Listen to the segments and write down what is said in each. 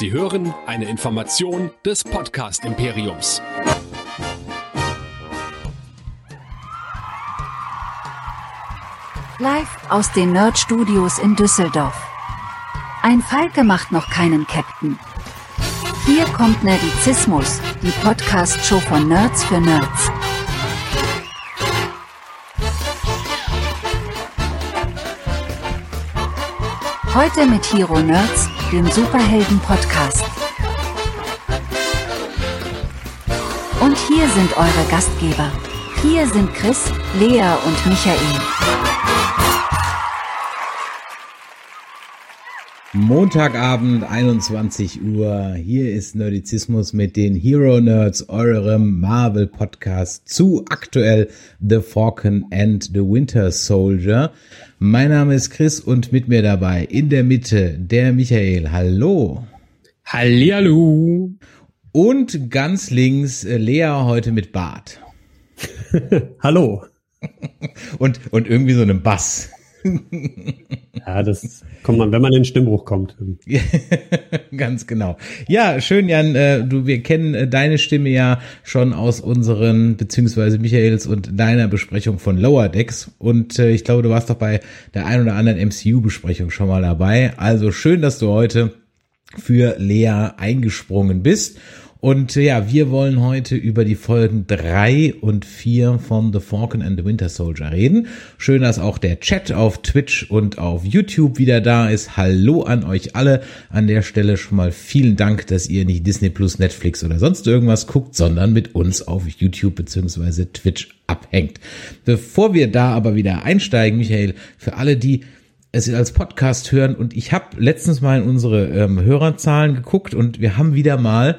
Sie hören eine Information des Podcast Imperiums. Live aus den Nerd Studios in Düsseldorf. Ein Falke macht noch keinen Captain. Hier kommt Nerdizismus, die Podcast-Show von Nerds für Nerds. Heute mit Hero Nerds, dem Superhelden-Podcast. Und hier sind eure Gastgeber. Hier sind Chris, Lea und Michael. Montagabend, 21 Uhr. Hier ist Nerdizismus mit den Hero Nerds, eurem Marvel Podcast zu aktuell The Falcon and the Winter Soldier. Mein Name ist Chris und mit mir dabei in der Mitte der Michael. Hallo. Hallihallo. Und ganz links äh, Lea heute mit Bart. Hallo. und, und irgendwie so einem Bass. ja, das kommt man, wenn man in den Stimmbruch kommt. Ganz genau. Ja, schön, Jan. Äh, du, wir kennen äh, deine Stimme ja schon aus unseren, beziehungsweise Michaels und deiner Besprechung von Lower Decks. Und äh, ich glaube, du warst doch bei der ein oder anderen MCU-Besprechung schon mal dabei. Also schön, dass du heute für Lea eingesprungen bist. Und äh, ja, wir wollen heute über die Folgen drei und vier von The Falcon and the Winter Soldier reden. Schön, dass auch der Chat auf Twitch und auf YouTube wieder da ist. Hallo an euch alle. An der Stelle schon mal vielen Dank, dass ihr nicht Disney Plus, Netflix oder sonst irgendwas guckt, sondern mit uns auf YouTube beziehungsweise Twitch abhängt. Bevor wir da aber wieder einsteigen, Michael, für alle, die es als Podcast hören und ich habe letztens mal in unsere ähm, Hörerzahlen geguckt und wir haben wieder mal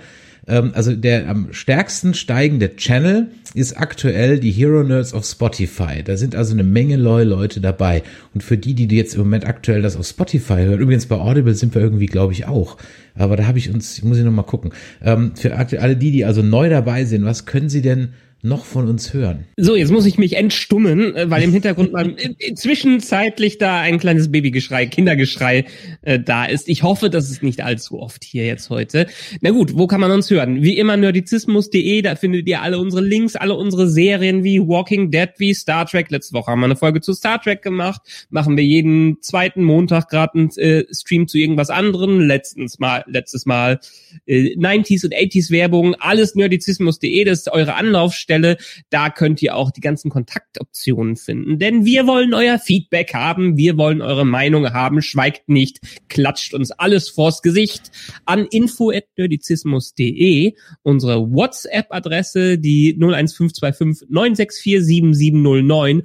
ähm, also der am stärksten steigende Channel ist aktuell die Hero Nerds auf Spotify. Da sind also eine Menge neue Leute dabei. Und für die, die jetzt im Moment aktuell das auf Spotify hören, übrigens bei Audible sind wir irgendwie, glaube ich, auch. Aber da habe ich uns, muss ich noch mal gucken. Ähm, für alle die, die also neu dabei sind, was können sie denn noch von uns hören. So, jetzt muss ich mich entstummen, äh, weil im Hintergrund mal zwischenzeitlich da ein kleines Babygeschrei, Kindergeschrei äh, da ist. Ich hoffe, das ist nicht allzu oft hier jetzt heute. Na gut, wo kann man uns hören? Wie immer nerdizismus.de, da findet ihr alle unsere Links, alle unsere Serien wie Walking Dead, wie Star Trek. Letzte Woche haben wir eine Folge zu Star Trek gemacht. Machen wir jeden zweiten Montag gerade einen äh, Stream zu irgendwas anderem. Letztens mal, letztes Mal äh, 90s und 80s Werbung. Alles nerdizismus.de, das ist eure Anlaufstelle Stelle. Da könnt ihr auch die ganzen Kontaktoptionen finden. Denn wir wollen euer Feedback haben, wir wollen eure Meinung haben. Schweigt nicht, klatscht uns alles vors Gesicht an info.nerdizismus.de, unsere WhatsApp-Adresse, die 01525 964 7709.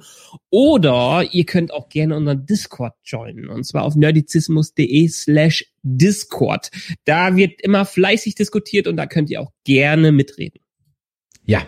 Oder ihr könnt auch gerne unseren Discord joinen. Und zwar auf nerdizismus.de slash Discord. Da wird immer fleißig diskutiert und da könnt ihr auch gerne mitreden. Ja,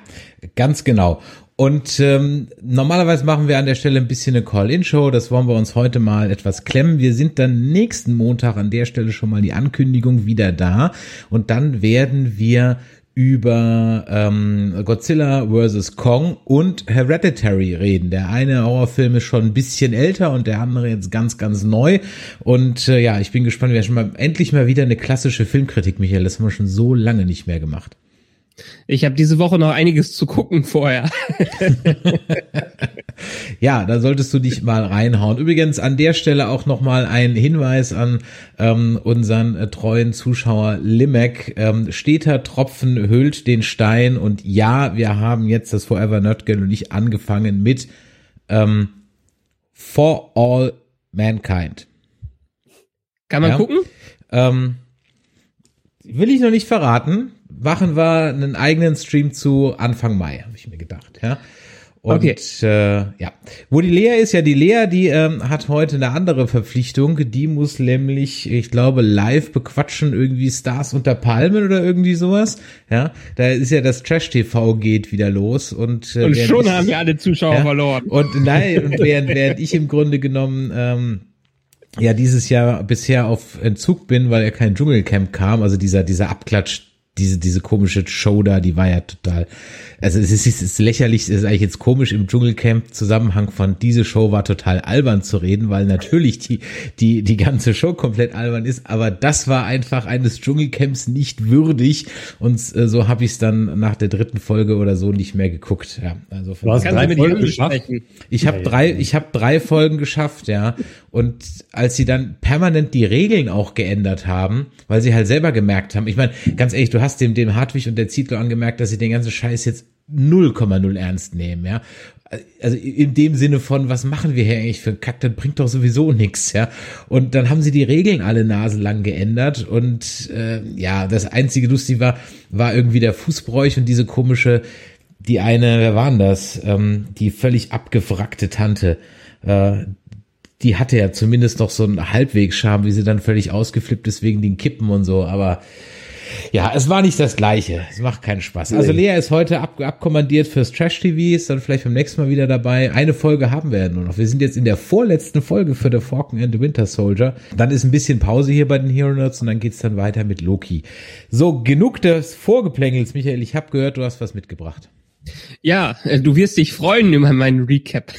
ganz genau. Und ähm, normalerweise machen wir an der Stelle ein bisschen eine Call-In-Show. Das wollen wir uns heute mal etwas klemmen. Wir sind dann nächsten Montag an der Stelle schon mal die Ankündigung wieder da. Und dann werden wir über ähm, Godzilla vs. Kong und Hereditary reden. Der eine Horrorfilm ist schon ein bisschen älter und der andere jetzt ganz, ganz neu. Und äh, ja, ich bin gespannt. Wir haben schon mal endlich mal wieder eine klassische Filmkritik, Michael. Das haben wir schon so lange nicht mehr gemacht. Ich habe diese Woche noch einiges zu gucken vorher. ja, da solltest du dich mal reinhauen. Übrigens an der Stelle auch noch mal ein Hinweis an ähm, unseren äh, treuen Zuschauer Limek. Ähm, steter Tropfen hüllt den Stein und ja, wir haben jetzt das Forever Nerdgirl und ich angefangen mit ähm, For All Mankind. Kann man ja? gucken? Ähm, will ich noch nicht verraten machen wir einen eigenen Stream zu Anfang Mai, habe ich mir gedacht, ja. Und okay. äh, ja, wo die Lea ist, ja die Lea, die ähm, hat heute eine andere Verpflichtung. Die muss nämlich, ich glaube, live bequatschen irgendwie Stars unter Palmen oder irgendwie sowas. Ja, da ist ja das Trash TV geht wieder los und äh, und schon ich, haben wir alle Zuschauer ja, verloren. Und nein, während, während ich im Grunde genommen ähm, ja dieses Jahr bisher auf Entzug bin, weil er kein Dschungelcamp kam, also dieser dieser Abklatsch diese, diese komische Show da, die war ja total, also es ist, es ist lächerlich, es ist eigentlich jetzt komisch im Dschungelcamp Zusammenhang von diese Show war total albern zu reden, weil natürlich die, die, die ganze Show komplett albern ist, aber das war einfach eines Dschungelcamps nicht würdig und äh, so habe ich es dann nach der dritten Folge oder so nicht mehr geguckt, ja. Also von du hast drei Folgen geschafft. Ich habe drei, ich habe drei Folgen geschafft, ja. Und als sie dann permanent die Regeln auch geändert haben, weil sie halt selber gemerkt haben, ich meine, ganz ehrlich, du hast dem, dem Hartwig und der Zietlow angemerkt, dass sie den ganzen Scheiß jetzt 0,0 ernst nehmen, ja. Also in dem Sinne von, was machen wir hier eigentlich für Kack, das bringt doch sowieso nichts, ja. Und dann haben sie die Regeln alle naselang geändert und äh, ja, das einzige Lustige war, war irgendwie der Fußbräuch und diese komische, die eine, wer waren das? Ähm, die völlig abgewrackte Tante, äh, die hatte ja zumindest noch so einen Halbwegsscham, wie sie dann völlig ausgeflippt ist wegen den Kippen und so, aber ja, es war nicht das Gleiche. Es macht keinen Spaß. Also Lea ist heute ab, abkommandiert fürs Trash TV, ist dann vielleicht beim nächsten Mal wieder dabei. Eine Folge haben wir ja nur noch. Wir sind jetzt in der vorletzten Folge für The Falcon and the Winter Soldier. Dann ist ein bisschen Pause hier bei den Hero Nerds und dann geht's dann weiter mit Loki. So, genug des Vorgeplänkels, Michael. Ich habe gehört, du hast was mitgebracht. Ja, äh, du wirst dich freuen über meinen Recap.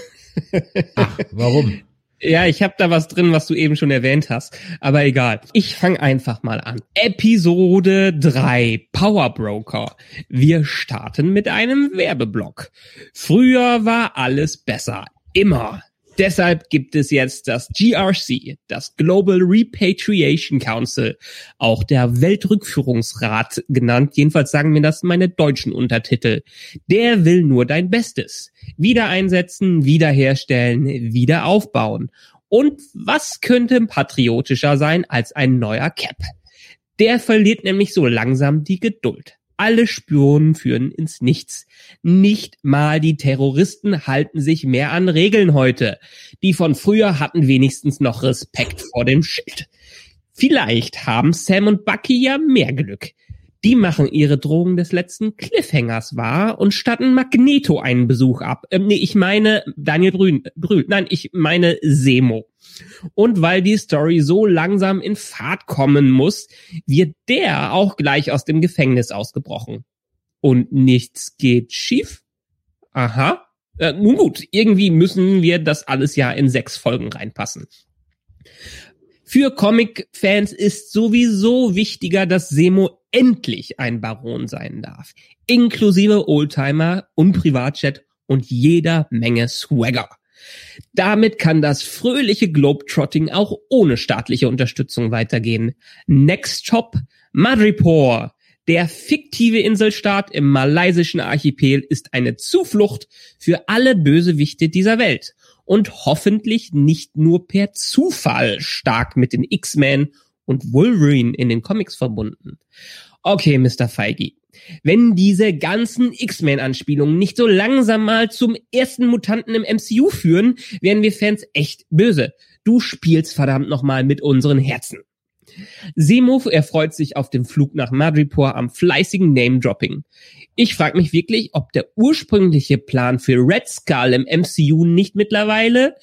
Ach, warum? Ja, ich habe da was drin, was du eben schon erwähnt hast. Aber egal. Ich fange einfach mal an. Episode 3, Power Broker. Wir starten mit einem Werbeblock. Früher war alles besser. Immer. Deshalb gibt es jetzt das GRC, das Global Repatriation Council, auch der Weltrückführungsrat genannt. Jedenfalls sagen mir das meine deutschen Untertitel. Der will nur dein Bestes. Wieder einsetzen, wiederherstellen, wieder aufbauen. Und was könnte patriotischer sein als ein neuer Cap? Der verliert nämlich so langsam die Geduld. Alle Spuren führen ins Nichts. Nicht mal die Terroristen halten sich mehr an Regeln heute. Die von früher hatten wenigstens noch Respekt vor dem Schild. Vielleicht haben Sam und Bucky ja mehr Glück. Die machen ihre Drohung des letzten Cliffhangers wahr und statten Magneto einen Besuch ab. Ähm, nee, ich meine Daniel Brühl. Brühl. Nein, ich meine Semo. Und weil die Story so langsam in Fahrt kommen muss, wird der auch gleich aus dem Gefängnis ausgebrochen. Und nichts geht schief? Aha. Äh, nun gut, irgendwie müssen wir das alles ja in sechs Folgen reinpassen. Für Comic-Fans ist sowieso wichtiger, dass Semo endlich ein Baron sein darf. Inklusive Oldtimer und Privatjet und jeder Menge Swagger. Damit kann das fröhliche Globetrotting auch ohne staatliche Unterstützung weitergehen. Next Stop, Madripoor. Der fiktive Inselstaat im malaysischen Archipel ist eine Zuflucht für alle Bösewichte dieser Welt und hoffentlich nicht nur per Zufall stark mit den X-Men und Wolverine in den Comics verbunden. Okay, Mr. Feige. Wenn diese ganzen X-Men-Anspielungen nicht so langsam mal zum ersten Mutanten im MCU führen, werden wir Fans echt böse. Du spielst verdammt nochmal mit unseren Herzen. Semo erfreut sich auf dem Flug nach Madripoor am fleißigen Name-Dropping. Ich frage mich wirklich, ob der ursprüngliche Plan für Red Skull im MCU nicht mittlerweile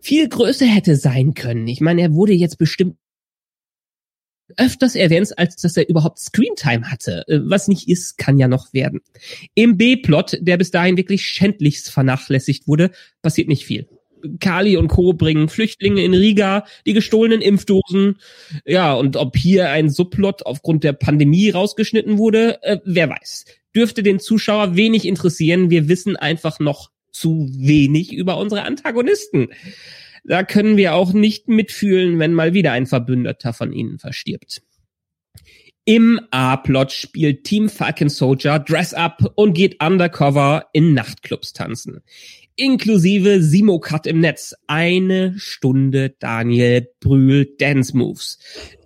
viel größer hätte sein können. Ich meine, er wurde jetzt bestimmt öfters erwähnt, als dass er überhaupt Screentime hatte. Äh, was nicht ist, kann ja noch werden. Im B-Plot, der bis dahin wirklich schändlichst vernachlässigt wurde, passiert nicht viel. Kali und Co. bringen Flüchtlinge in Riga, die gestohlenen Impfdosen. Ja, und ob hier ein Subplot aufgrund der Pandemie rausgeschnitten wurde, äh, wer weiß. Dürfte den Zuschauer wenig interessieren. Wir wissen einfach noch zu wenig über unsere Antagonisten. Da können wir auch nicht mitfühlen, wenn mal wieder ein Verbündeter von ihnen verstirbt. Im A-Plot spielt Team Falcon Soldier Dress Up und geht undercover in Nachtclubs tanzen. Inklusive Simo Cut im Netz. Eine Stunde Daniel Brühl Dance Moves.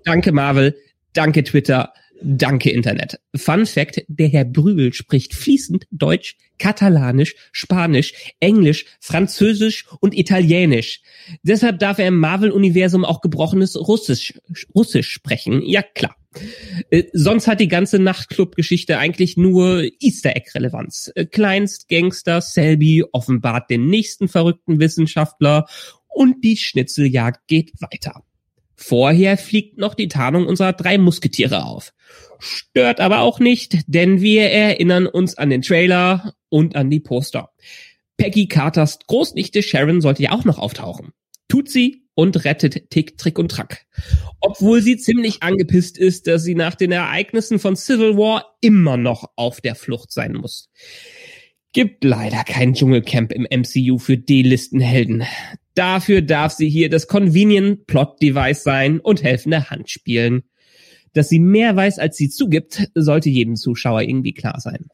Danke Marvel, danke Twitter, Danke, Internet. Fun Fact, der Herr Brühl spricht fließend Deutsch, Katalanisch, Spanisch, Englisch, Französisch und Italienisch. Deshalb darf er im Marvel-Universum auch gebrochenes Russisch, Russisch sprechen. Ja, klar. Äh, sonst hat die ganze Nachtclub-Geschichte eigentlich nur Easter Egg-Relevanz. Äh, Kleinst Gangster Selby offenbart den nächsten verrückten Wissenschaftler und die Schnitzeljagd geht weiter. Vorher fliegt noch die Tarnung unserer drei Musketiere auf. Stört aber auch nicht, denn wir erinnern uns an den Trailer und an die Poster. Peggy Carters Großnichte Sharon sollte ja auch noch auftauchen. Tut sie und rettet Tick, Trick und Track. Obwohl sie ziemlich angepisst ist, dass sie nach den Ereignissen von Civil War immer noch auf der Flucht sein muss. Gibt leider kein Dschungelcamp im MCU für D-Listenhelden. Dafür darf sie hier das Convenient Plot Device sein und helfende Hand spielen. Dass sie mehr weiß, als sie zugibt, sollte jedem Zuschauer irgendwie klar sein.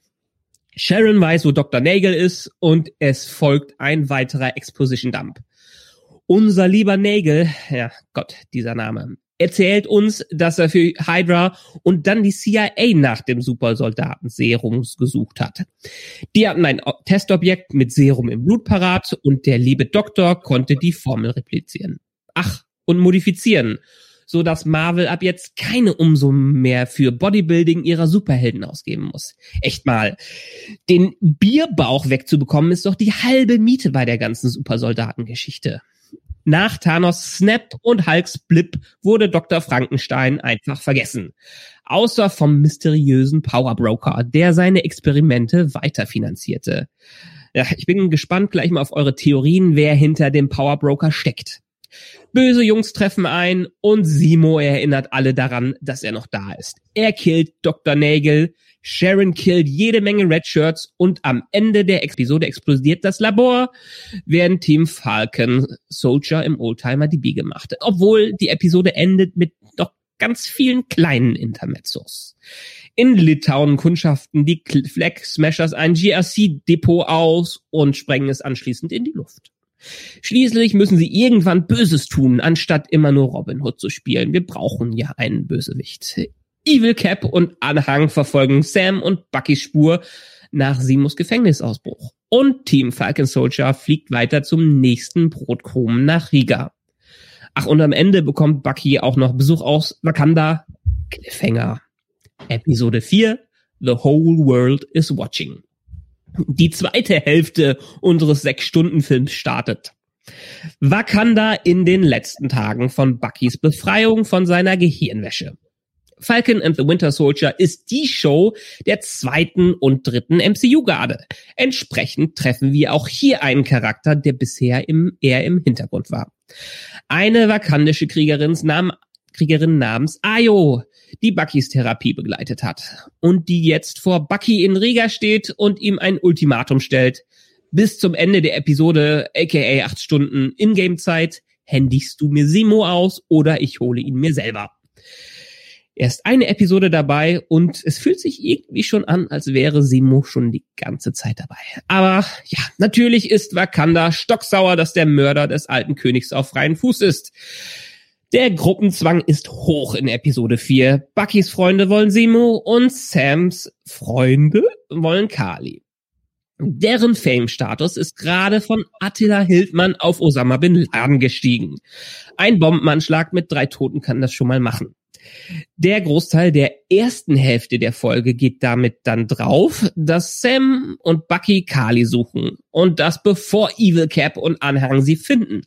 Sharon weiß, wo Dr. Nagel ist und es folgt ein weiterer Exposition Dump. Unser lieber Nagel, ja Gott, dieser Name, erzählt uns, dass er für Hydra und dann die CIA nach dem Supersoldaten Serum gesucht hat. Die hatten ein Testobjekt mit Serum im Blut parat und der liebe Doktor konnte die Formel replizieren. Ach, und modifizieren, so dass Marvel ab jetzt keine Umsummen mehr für Bodybuilding ihrer Superhelden ausgeben muss. Echt mal. Den Bierbauch wegzubekommen ist doch die halbe Miete bei der ganzen Supersoldatengeschichte. Nach Thanos Snap und Hulks Blip wurde Dr. Frankenstein einfach vergessen. Außer vom mysteriösen Powerbroker, der seine Experimente weiterfinanzierte. Ja, ich bin gespannt gleich mal auf eure Theorien, wer hinter dem Powerbroker steckt. Böse Jungs treffen ein und Simo erinnert alle daran, dass er noch da ist. Er killt Dr. Nagel, Sharon killt jede Menge Red Shirts und am Ende der Episode explodiert das Labor, während Team Falcon Soldier im Oldtimer die Biege machte. Obwohl die Episode endet mit doch ganz vielen kleinen Intermezzos. In Litauen kundschaften die Flag Smashers ein GRC-Depot aus und sprengen es anschließend in die Luft. Schließlich müssen sie irgendwann Böses tun, anstatt immer nur Robin Hood zu spielen. Wir brauchen ja einen Bösewicht. Evil Cap und Anhang verfolgen Sam und Buckys Spur nach Simus Gefängnisausbruch. Und Team Falcon Soldier fliegt weiter zum nächsten Brotkrumen nach Riga. Ach, und am Ende bekommt Bucky auch noch Besuch aus Wakanda. Cliffhanger. Episode 4. The whole world is watching. Die zweite Hälfte unseres Sechs-Stunden-Films startet. Wakanda in den letzten Tagen von Buckys Befreiung von seiner Gehirnwäsche. Falcon and the Winter Soldier ist die Show der zweiten und dritten MCU-Garde. Entsprechend treffen wir auch hier einen Charakter, der bisher im, eher im Hintergrund war. Eine vakandische Kriegerin, nam, Kriegerin namens Ayo, die Buckys Therapie begleitet hat und die jetzt vor Bucky in Riga steht und ihm ein Ultimatum stellt. Bis zum Ende der Episode, aka acht Stunden Ingame-Zeit, händigst du mir Simo aus oder ich hole ihn mir selber erst eine Episode dabei und es fühlt sich irgendwie schon an, als wäre Simo schon die ganze Zeit dabei. Aber ja, natürlich ist Wakanda stocksauer, dass der Mörder des alten Königs auf freien Fuß ist. Der Gruppenzwang ist hoch in Episode 4. Buckys Freunde wollen Simo und Sams Freunde wollen Kali. Deren Fame-Status ist gerade von Attila Hildmann auf Osama Bin Laden gestiegen. Ein Bombenanschlag mit drei Toten kann das schon mal machen. Der Großteil der ersten Hälfte der Folge geht damit dann drauf, dass Sam und Bucky Carly suchen. Und das bevor Evil Cap und Anhang sie finden.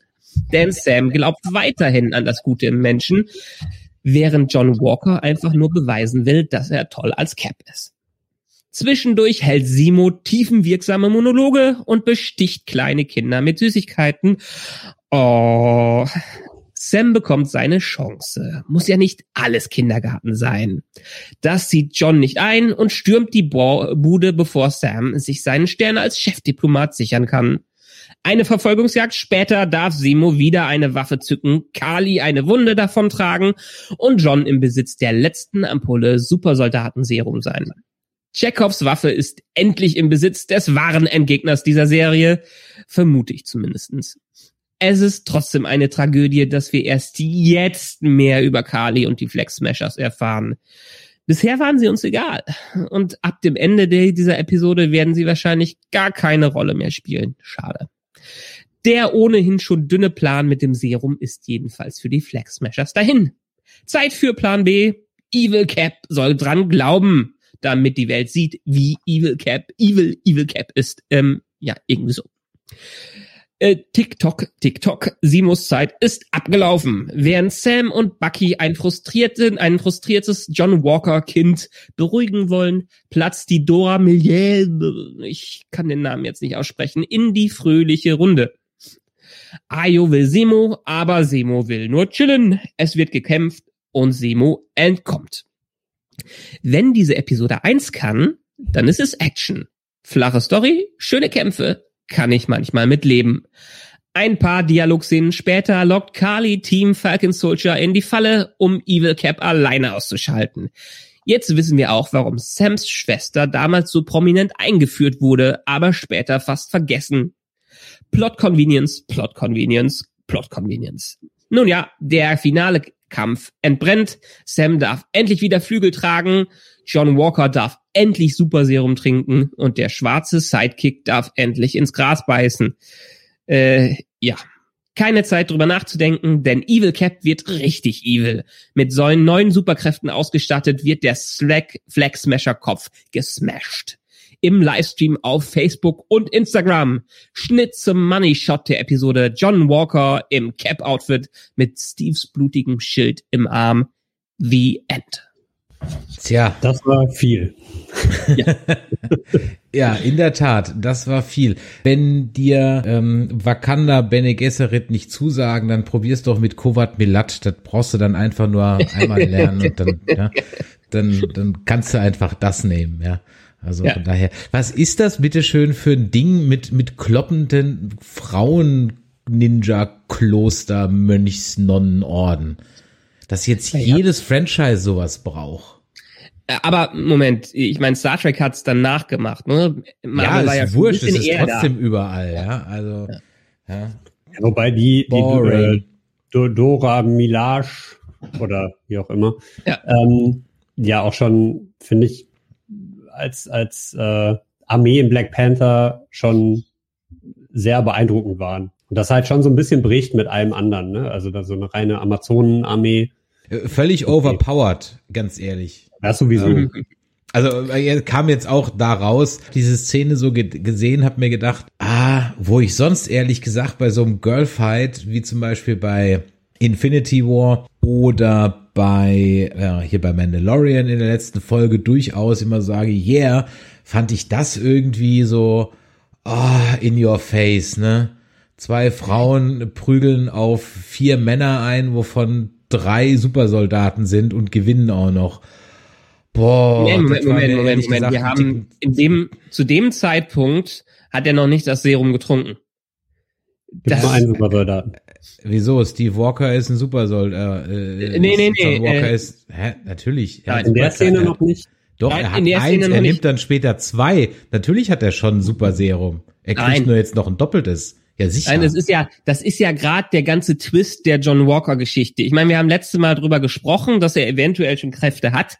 Denn Sam glaubt weiterhin an das Gute im Menschen, während John Walker einfach nur beweisen will, dass er toll als Cap ist. Zwischendurch hält Simo tiefenwirksame Monologe und besticht kleine Kinder mit Süßigkeiten. Oh, Sam bekommt seine Chance. Muss ja nicht alles Kindergarten sein. Das sieht John nicht ein und stürmt die Bude, bevor Sam sich seinen Stern als Chefdiplomat sichern kann. Eine Verfolgungsjagd später darf Simo wieder eine Waffe zücken, Kali eine Wunde davontragen und John im Besitz der letzten Ampulle Supersoldatenserum sein. Chekhovs Waffe ist endlich im Besitz des wahren Endgegners dieser Serie, vermute ich zumindestens es ist trotzdem eine Tragödie, dass wir erst jetzt mehr über Kali und die Flex Smashers erfahren. Bisher waren sie uns egal. Und ab dem Ende dieser Episode werden sie wahrscheinlich gar keine Rolle mehr spielen. Schade. Der ohnehin schon dünne Plan mit dem Serum ist jedenfalls für die Flex Smashers dahin. Zeit für Plan B. Evil Cap soll dran glauben, damit die Welt sieht, wie Evil Cap, Evil, Evil Cap ist. Ähm, ja, irgendwie so. Äh, TikTok, TikTok, Simos Zeit ist abgelaufen. Während Sam und Bucky ein frustrierten, ein frustriertes John Walker Kind beruhigen wollen, platzt die Dora Milliel, ich kann den Namen jetzt nicht aussprechen, in die fröhliche Runde. Ayo will Semo, aber Semo will nur chillen. Es wird gekämpft und Semo entkommt. Wenn diese Episode eins kann, dann ist es Action. Flache Story, schöne Kämpfe, kann ich manchmal mitleben. Ein paar Dialogszenen später lockt Carly Team Falcon Soldier in die Falle, um Evil Cap alleine auszuschalten. Jetzt wissen wir auch, warum Sams Schwester damals so prominent eingeführt wurde, aber später fast vergessen. Plot Convenience, Plot Convenience, Plot Convenience. Nun ja, der finale Kampf entbrennt. Sam darf endlich wieder Flügel tragen. John Walker darf endlich Super Serum trinken und der schwarze Sidekick darf endlich ins Gras beißen. Äh, ja. Keine Zeit drüber nachzudenken, denn Evil Cap wird richtig evil. Mit seinen neuen Superkräften ausgestattet wird der Slack Flag Smasher Kopf gesmashed. Im Livestream auf Facebook und Instagram. Schnitt zum Money Shot der Episode John Walker im Cap Outfit mit Steves blutigem Schild im Arm. The End. Tja. Das war viel. Ja. ja, in der Tat, das war viel. Wenn dir ähm, Wakanda Bene Gesserit nicht zusagen, dann probier's doch mit Kovat Milat. Das brauchst du dann einfach nur einmal lernen und dann, ja, dann, dann kannst du einfach das nehmen, ja. Also ja. von daher, was ist das bitteschön für ein Ding mit, mit kloppenden Frauen Ninja-Kloster, Mönchs, Nonnenorden? Dass jetzt ja, jedes Franchise sowas braucht. Äh, aber Moment, ich meine, Star Trek hat's dann nachgemacht, ne? Marvel ja, ist ja wurscht, es ist trotzdem da. überall, ja. Also, ja. ja. Wobei die, die äh, Dora Milash oder wie auch immer, ja, ähm, ja auch schon, finde ich, als, als äh, Armee in Black Panther schon sehr beeindruckend waren. Und das halt schon so ein bisschen bricht mit allem anderen, ne? Also da so eine reine Amazonenarmee. Äh, völlig okay. overpowered, ganz ehrlich. Das sowieso. Ähm, also er kam jetzt auch da raus, diese Szene so ge gesehen, hab mir gedacht, ah, wo ich sonst ehrlich gesagt bei so einem Girlfight, wie zum Beispiel bei Infinity War oder bei äh, hier bei Mandalorian in der letzten Folge durchaus immer sage, yeah, fand ich das irgendwie so oh, in your face, ne? Zwei Frauen prügeln auf vier Männer ein, wovon drei Supersoldaten sind und gewinnen auch noch. Boah, Moment, Moment, Moment, Moment, Moment. Wir haben in dem, zu dem Zeitpunkt hat er noch nicht das Serum getrunken. Das ist ein Supersoldat. Wieso? Steve Walker ist ein Supersoldat. Äh, nee, nee, nee. John Walker äh, ist, hä, natürlich. Nein, in der Szene noch nicht. Doch, Nein, er hat eins, er nimmt dann später zwei. Natürlich hat er schon ein Super Serum. Er kriegt Nein. nur jetzt noch ein doppeltes. Ja, sicher. Nein, das ist ja, das ist ja gerade der ganze Twist der John Walker Geschichte. Ich meine, wir haben letztes Mal drüber gesprochen, dass er eventuell schon Kräfte hat.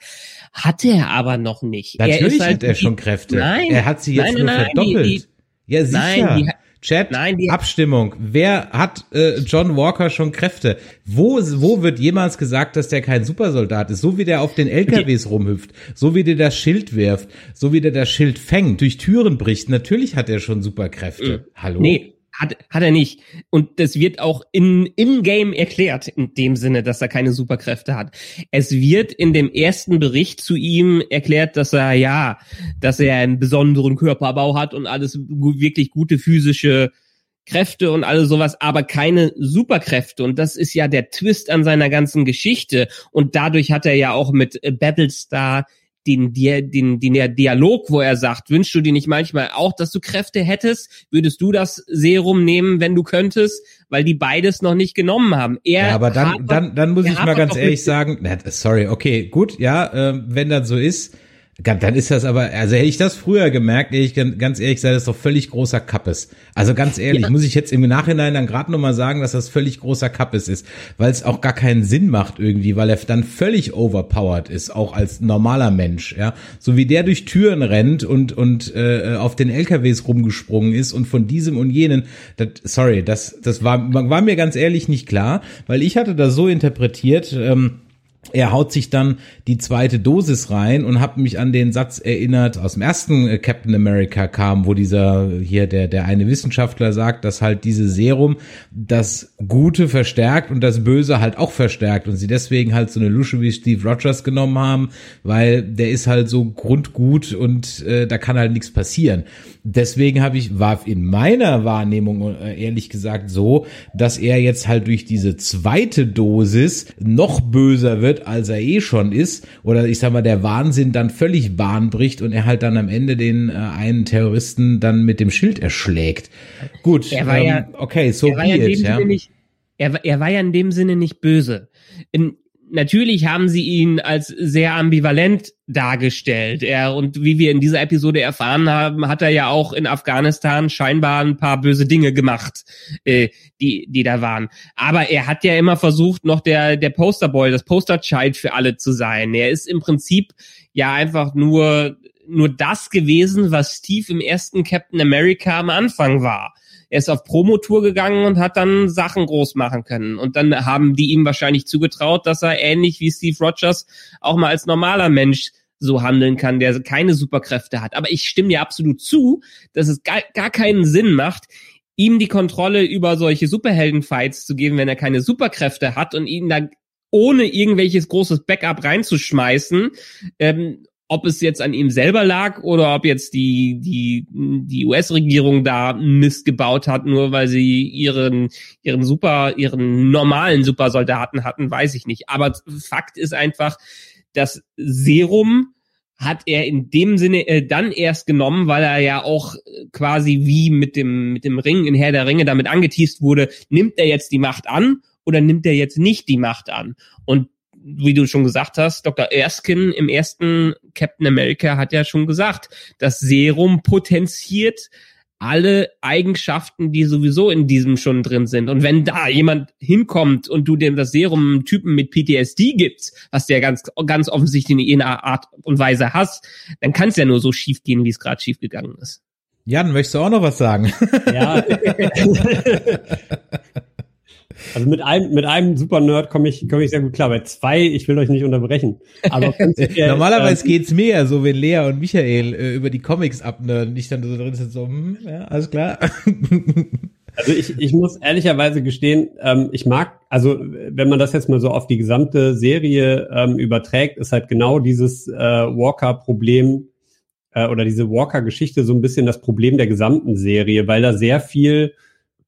Hat er aber noch nicht. Natürlich er halt hat er schon Kräfte. Nein, er hat sie jetzt nein, nur nein, verdoppelt. Die, die, ja, sicher. Nein, die, Chat, Nein, die Abstimmung. Wer hat äh, John Walker schon Kräfte? Wo, wo wird jemals gesagt, dass der kein Supersoldat ist? So wie der auf den LKWs rumhüpft, so wie der das Schild wirft, so wie der das Schild fängt, durch Türen bricht. Natürlich hat er schon Superkräfte. Mhm. Hallo? Nee, hat, hat er nicht. Und das wird auch in, im Game erklärt, in dem Sinne, dass er keine Superkräfte hat. Es wird in dem ersten Bericht zu ihm erklärt, dass er, ja, dass er einen besonderen Körperbau hat und alles wirklich gute physische Kräfte und alles sowas, aber keine Superkräfte. Und das ist ja der Twist an seiner ganzen Geschichte. Und dadurch hat er ja auch mit Battlestar den, den, den Dialog, wo er sagt, wünschst du dir nicht manchmal auch, dass du Kräfte hättest? Würdest du das Serum nehmen, wenn du könntest? Weil die beides noch nicht genommen haben. Er ja, aber dann, dann, dann muss ich mal ganz ehrlich sagen, sorry, okay, gut, ja, äh, wenn das so ist, dann ist das aber, also hätte ich das früher gemerkt, ich ganz ehrlich gesagt, das doch völlig großer Kappes. Also ganz ehrlich, ja. muss ich jetzt im Nachhinein dann gerade nochmal sagen, dass das völlig großer Kappes ist, weil es auch gar keinen Sinn macht irgendwie, weil er dann völlig overpowered ist, auch als normaler Mensch, ja. So wie der durch Türen rennt und, und äh, auf den LKWs rumgesprungen ist und von diesem und jenen, das, sorry, das, das war, war mir ganz ehrlich nicht klar, weil ich hatte das so interpretiert, ähm, er haut sich dann die zweite Dosis rein und hat mich an den Satz erinnert, aus dem ersten äh, Captain America kam, wo dieser hier der der eine Wissenschaftler sagt, dass halt diese Serum das Gute verstärkt und das Böse halt auch verstärkt und sie deswegen halt so eine Lusche wie Steve Rogers genommen haben, weil der ist halt so grundgut und äh, da kann halt nichts passieren. Deswegen habe ich war in meiner Wahrnehmung äh, ehrlich gesagt so, dass er jetzt halt durch diese zweite Dosis noch böser wird als er eh schon ist, oder ich sag mal, der Wahnsinn dann völlig Bahn bricht und er halt dann am Ende den äh, einen Terroristen dann mit dem Schild erschlägt. Gut, er war ähm, ja, okay, so be it, ja. Nicht, er, er war ja in dem Sinne nicht böse. In, natürlich haben sie ihn als sehr ambivalent dargestellt. Er, und wie wir in dieser Episode erfahren haben, hat er ja auch in Afghanistan scheinbar ein paar böse Dinge gemacht, äh, die, die da waren. Aber er hat ja immer versucht, noch der, der Posterboy, das Posterchild für alle zu sein. Er ist im Prinzip ja einfach nur, nur das gewesen, was Steve im ersten Captain America am Anfang war er ist auf Promotour gegangen und hat dann Sachen groß machen können. Und dann haben die ihm wahrscheinlich zugetraut, dass er ähnlich wie Steve Rogers auch mal als normaler Mensch so handeln kann, der keine Superkräfte hat. Aber ich stimme dir absolut zu, dass es gar, gar keinen Sinn macht, ihm die Kontrolle über solche Superhelden-Fights zu geben, wenn er keine Superkräfte hat und ihn da ohne irgendwelches großes Backup reinzuschmeißen ähm, ob es jetzt an ihm selber lag oder ob jetzt die, die, die US-Regierung da Mist gebaut hat, nur weil sie ihren, ihren super, ihren normalen Supersoldaten hatten, weiß ich nicht. Aber Fakt ist einfach, das Serum hat er in dem Sinne äh, dann erst genommen, weil er ja auch quasi wie mit dem, mit dem Ring in Herr der Ringe damit angeteased wurde, nimmt er jetzt die Macht an oder nimmt er jetzt nicht die Macht an? Und wie du schon gesagt hast, Dr. Erskine im ersten Captain America hat ja schon gesagt, das Serum potenziert alle Eigenschaften, die sowieso in diesem schon drin sind. Und wenn da jemand hinkommt und du dem das Serum Typen mit PTSD gibst, was der ganz, ganz offensichtlich in einer Art und Weise hast, dann kann es ja nur so schief gehen, wie es gerade schief gegangen ist. Jan, möchtest du auch noch was sagen? Ja. Also mit einem, mit einem Super-Nerd komme ich, komme ich sehr gut klar. Bei zwei, ich will euch nicht unterbrechen. Aber Normalerweise ähm, geht's mir ja so, wenn Lea und Michael äh, über die Comics abnörden, nicht dann so drin sind, so, hm, ja, alles klar. Also ich, ich muss ehrlicherweise gestehen, ähm, ich mag, also wenn man das jetzt mal so auf die gesamte Serie ähm, überträgt, ist halt genau dieses äh, Walker-Problem äh, oder diese Walker-Geschichte so ein bisschen das Problem der gesamten Serie, weil da sehr viel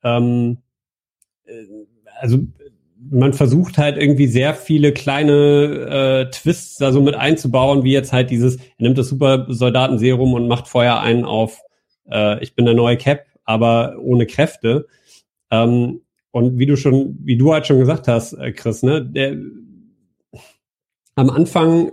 ähm, äh, also man versucht halt irgendwie sehr viele kleine äh, Twists da so mit einzubauen, wie jetzt halt dieses, er nimmt das Supersoldatenserum und macht Feuer ein auf, äh, ich bin der neue Cap, aber ohne Kräfte. Ähm, und wie du schon, wie du halt schon gesagt hast, äh, Chris, ne, der am Anfang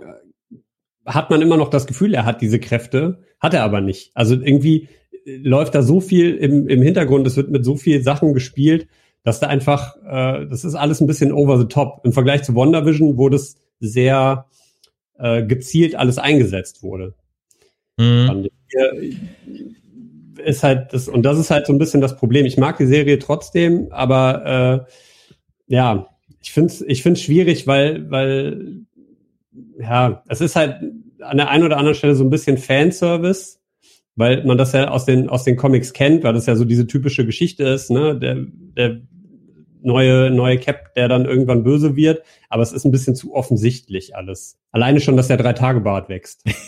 hat man immer noch das Gefühl, er hat diese Kräfte, hat er aber nicht. Also irgendwie läuft da so viel im, im Hintergrund, es wird mit so viel Sachen gespielt, dass da einfach, äh, das ist alles ein bisschen over the top. Im Vergleich zu WandaVision, wo das sehr äh, gezielt alles eingesetzt wurde. Mhm. Ist halt das, und das ist halt so ein bisschen das Problem. Ich mag die Serie trotzdem, aber äh, ja, ich finde es ich find's schwierig, weil, weil, ja, es ist halt an der einen oder anderen Stelle so ein bisschen Fanservice, weil man das ja aus den, aus den Comics kennt, weil das ja so diese typische Geschichte ist, ne? Der, der neue, neue Cap, der dann irgendwann böse wird. Aber es ist ein bisschen zu offensichtlich alles. Alleine schon, dass der Drei-Tage-Bart wächst.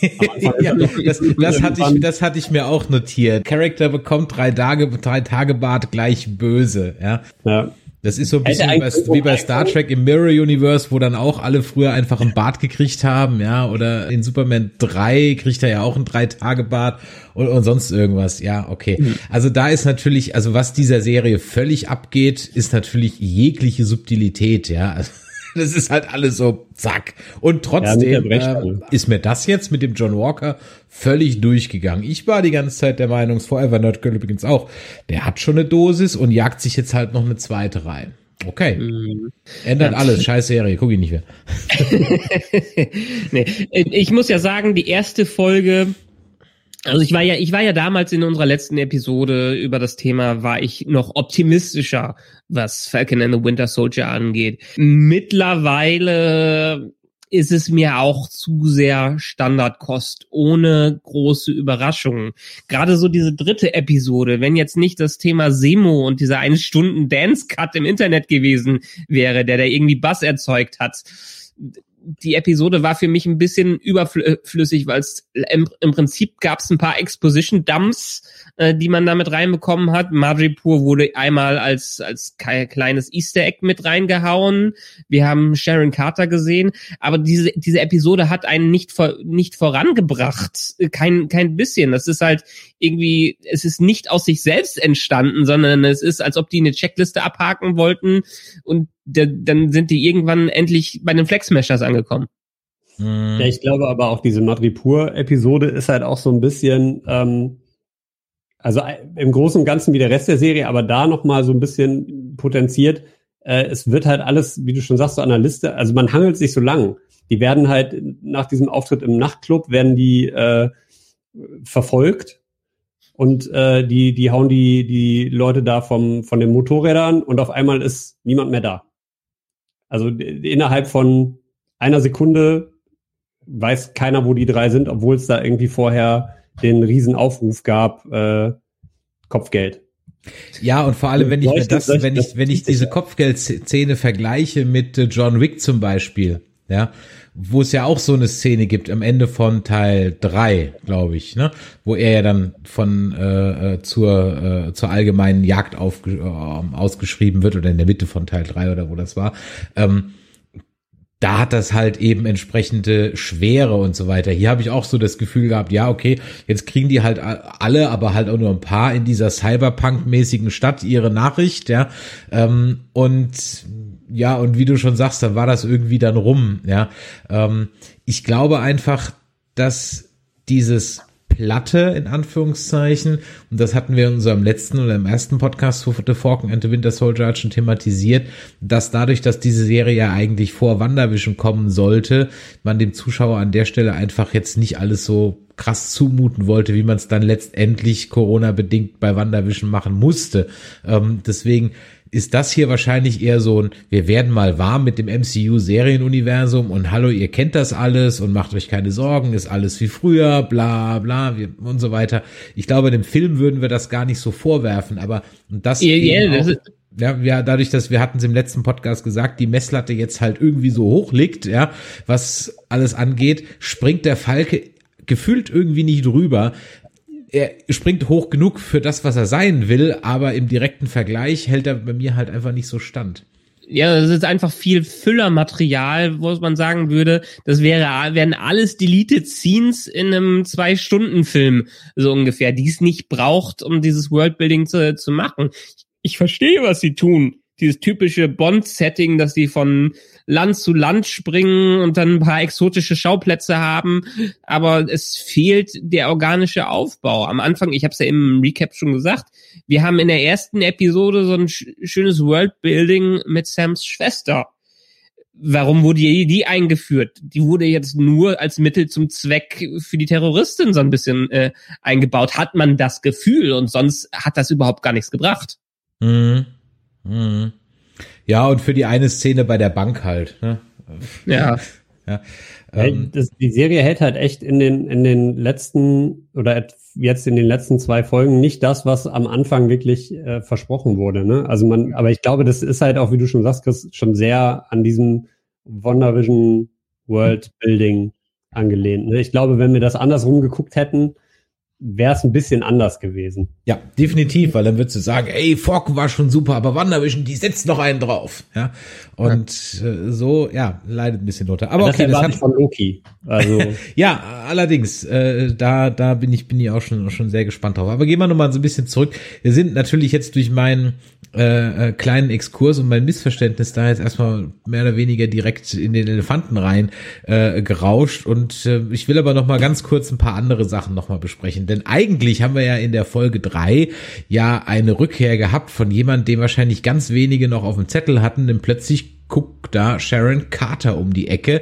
ja, das, das, hatte ich, das hatte ich mir auch notiert. Character bekommt drei Tage, drei Tage Bart gleich böse, ja. Ja. Das ist so ein bisschen wie bei, wie bei, Star Trek im Mirror Universe, wo dann auch alle früher einfach einen Bart gekriegt haben, ja, oder in Superman 3 kriegt er ja auch einen Drei-Tage-Bart und, und sonst irgendwas, ja, okay. Mhm. Also da ist natürlich, also was dieser Serie völlig abgeht, ist natürlich jegliche Subtilität, ja. Also, das ist halt alles so zack. Und trotzdem ja, äh, ist mir das jetzt mit dem John Walker völlig durchgegangen. Ich war die ganze Zeit der Meinung, Forever Nerd Girl übrigens auch, der hat schon eine Dosis und jagt sich jetzt halt noch eine zweite rein. Okay. Mhm. Ändert ja. alles. Scheiß Serie. Guck ich nicht mehr. nee. Ich muss ja sagen, die erste Folge also ich war ja, ich war ja damals in unserer letzten Episode über das Thema, war ich noch optimistischer, was Falcon and the Winter Soldier angeht. Mittlerweile ist es mir auch zu sehr Standardkost, ohne große Überraschungen. Gerade so diese dritte Episode, wenn jetzt nicht das Thema Semo und dieser eine Stunden Dance Cut im Internet gewesen wäre, der da irgendwie Bass erzeugt hat, die Episode war für mich ein bisschen überflüssig, weil es im, im, Prinzip gab es ein paar Exposition-Dumps, äh, die man damit reinbekommen hat. Madripoor wurde einmal als, als kleines Easter Egg mit reingehauen. Wir haben Sharon Carter gesehen, aber diese, diese Episode hat einen nicht, vor, nicht vorangebracht. Kein, kein bisschen. Das ist halt irgendwie, es ist nicht aus sich selbst entstanden, sondern es ist, als ob die eine Checkliste abhaken wollten und dann sind die irgendwann endlich bei den Flexmeshers angekommen. Ja, ich glaube aber auch diese Madripur-Episode ist halt auch so ein bisschen, ähm, also äh, im Großen und Ganzen wie der Rest der Serie, aber da nochmal so ein bisschen potenziert. Äh, es wird halt alles, wie du schon sagst, so an der Liste, also man hangelt sich so lang. Die werden halt nach diesem Auftritt im Nachtclub, werden die äh, verfolgt und äh, die, die hauen die, die Leute da vom, von den Motorrädern und auf einmal ist niemand mehr da. Also innerhalb von einer Sekunde weiß keiner, wo die drei sind, obwohl es da irgendwie vorher den Riesenaufruf gab, äh, Kopfgeld. Ja, und vor allem, wenn ich mir das, wenn ich, wenn ich diese Kopfgeldszene vergleiche mit äh, John Wick zum Beispiel, ja, wo es ja auch so eine Szene gibt am Ende von Teil drei, glaube ich, ne, wo er ja dann von äh, äh zur äh, zur allgemeinen Jagd auf, äh, ausgeschrieben wird oder in der Mitte von Teil drei oder wo das war. Ähm, da hat das halt eben entsprechende Schwere und so weiter. Hier habe ich auch so das Gefühl gehabt, ja, okay, jetzt kriegen die halt alle, aber halt auch nur ein paar in dieser Cyberpunk-mäßigen Stadt ihre Nachricht, ja. Ähm, und ja, und wie du schon sagst, da war das irgendwie dann rum, ja. Ähm, ich glaube einfach, dass dieses Platte in Anführungszeichen, und das hatten wir in unserem letzten oder im ersten Podcast zu The Falcon and the Winter Soldier schon thematisiert, dass dadurch, dass diese Serie ja eigentlich vor WandaVision kommen sollte, man dem Zuschauer an der Stelle einfach jetzt nicht alles so krass zumuten wollte, wie man es dann letztendlich Corona-bedingt bei WandaVision machen musste. Ähm, deswegen ist das hier wahrscheinlich eher so ein, wir werden mal warm mit dem MCU-Serienuniversum und hallo, ihr kennt das alles und macht euch keine Sorgen, ist alles wie früher, bla bla und so weiter. Ich glaube, dem Film würden wir das gar nicht so vorwerfen, aber das, yeah, auch, das ist ja, ja, dadurch, dass wir hatten es im letzten Podcast gesagt, die Messlatte jetzt halt irgendwie so hoch liegt, ja, was alles angeht, springt der Falke gefühlt irgendwie nicht drüber er springt hoch genug für das, was er sein will, aber im direkten Vergleich hält er bei mir halt einfach nicht so stand. Ja, das ist einfach viel Füllermaterial, wo man sagen würde, das wäre, wären alles Deleted Scenes in einem Zwei-Stunden-Film, so ungefähr, die es nicht braucht, um dieses Worldbuilding zu, zu machen. Ich verstehe, was sie tun. Dieses typische Bond-Setting, dass die von Land zu Land springen und dann ein paar exotische Schauplätze haben, aber es fehlt der organische Aufbau. Am Anfang, ich habe es ja im Recap schon gesagt, wir haben in der ersten Episode so ein schönes Worldbuilding mit Sams Schwester. Warum wurde die, die eingeführt? Die wurde jetzt nur als Mittel zum Zweck für die Terroristin so ein bisschen äh, eingebaut. Hat man das Gefühl und sonst hat das überhaupt gar nichts gebracht. Mhm. Mhm. Ja, und für die eine Szene bei der Bank halt. Ne? Ja. ja. Ähm, das, die Serie hält halt echt in den, in den letzten oder jetzt in den letzten zwei Folgen nicht das, was am Anfang wirklich äh, versprochen wurde. Ne? Also man, aber ich glaube, das ist halt auch, wie du schon sagst, Chris, schon sehr an diesem WandaVision World Building angelehnt. Ne? Ich glaube, wenn wir das andersrum geguckt hätten, wäre es ein bisschen anders gewesen. Ja, definitiv, weil dann würdest du sagen, ey, Falcon war schon super, aber WandaVision, die setzt noch einen drauf. Ja, und ja. Äh, so, ja, leidet ein bisschen drunter. Aber ja, okay, das hat von Loki. Also ja, allerdings, äh, da da bin ich bin ich auch schon schon sehr gespannt drauf. Aber gehen wir noch mal so ein bisschen zurück. Wir sind natürlich jetzt durch meinen äh, äh, kleinen Exkurs und mein Missverständnis da jetzt erstmal mehr oder weniger direkt in den Elefanten rein äh, gerauscht und äh, ich will aber noch mal ganz kurz ein paar andere Sachen noch mal besprechen, denn eigentlich haben wir ja in der Folge drei ja eine Rückkehr gehabt von jemand, den wahrscheinlich ganz wenige noch auf dem Zettel hatten, denn plötzlich guckt da Sharon Carter um die Ecke.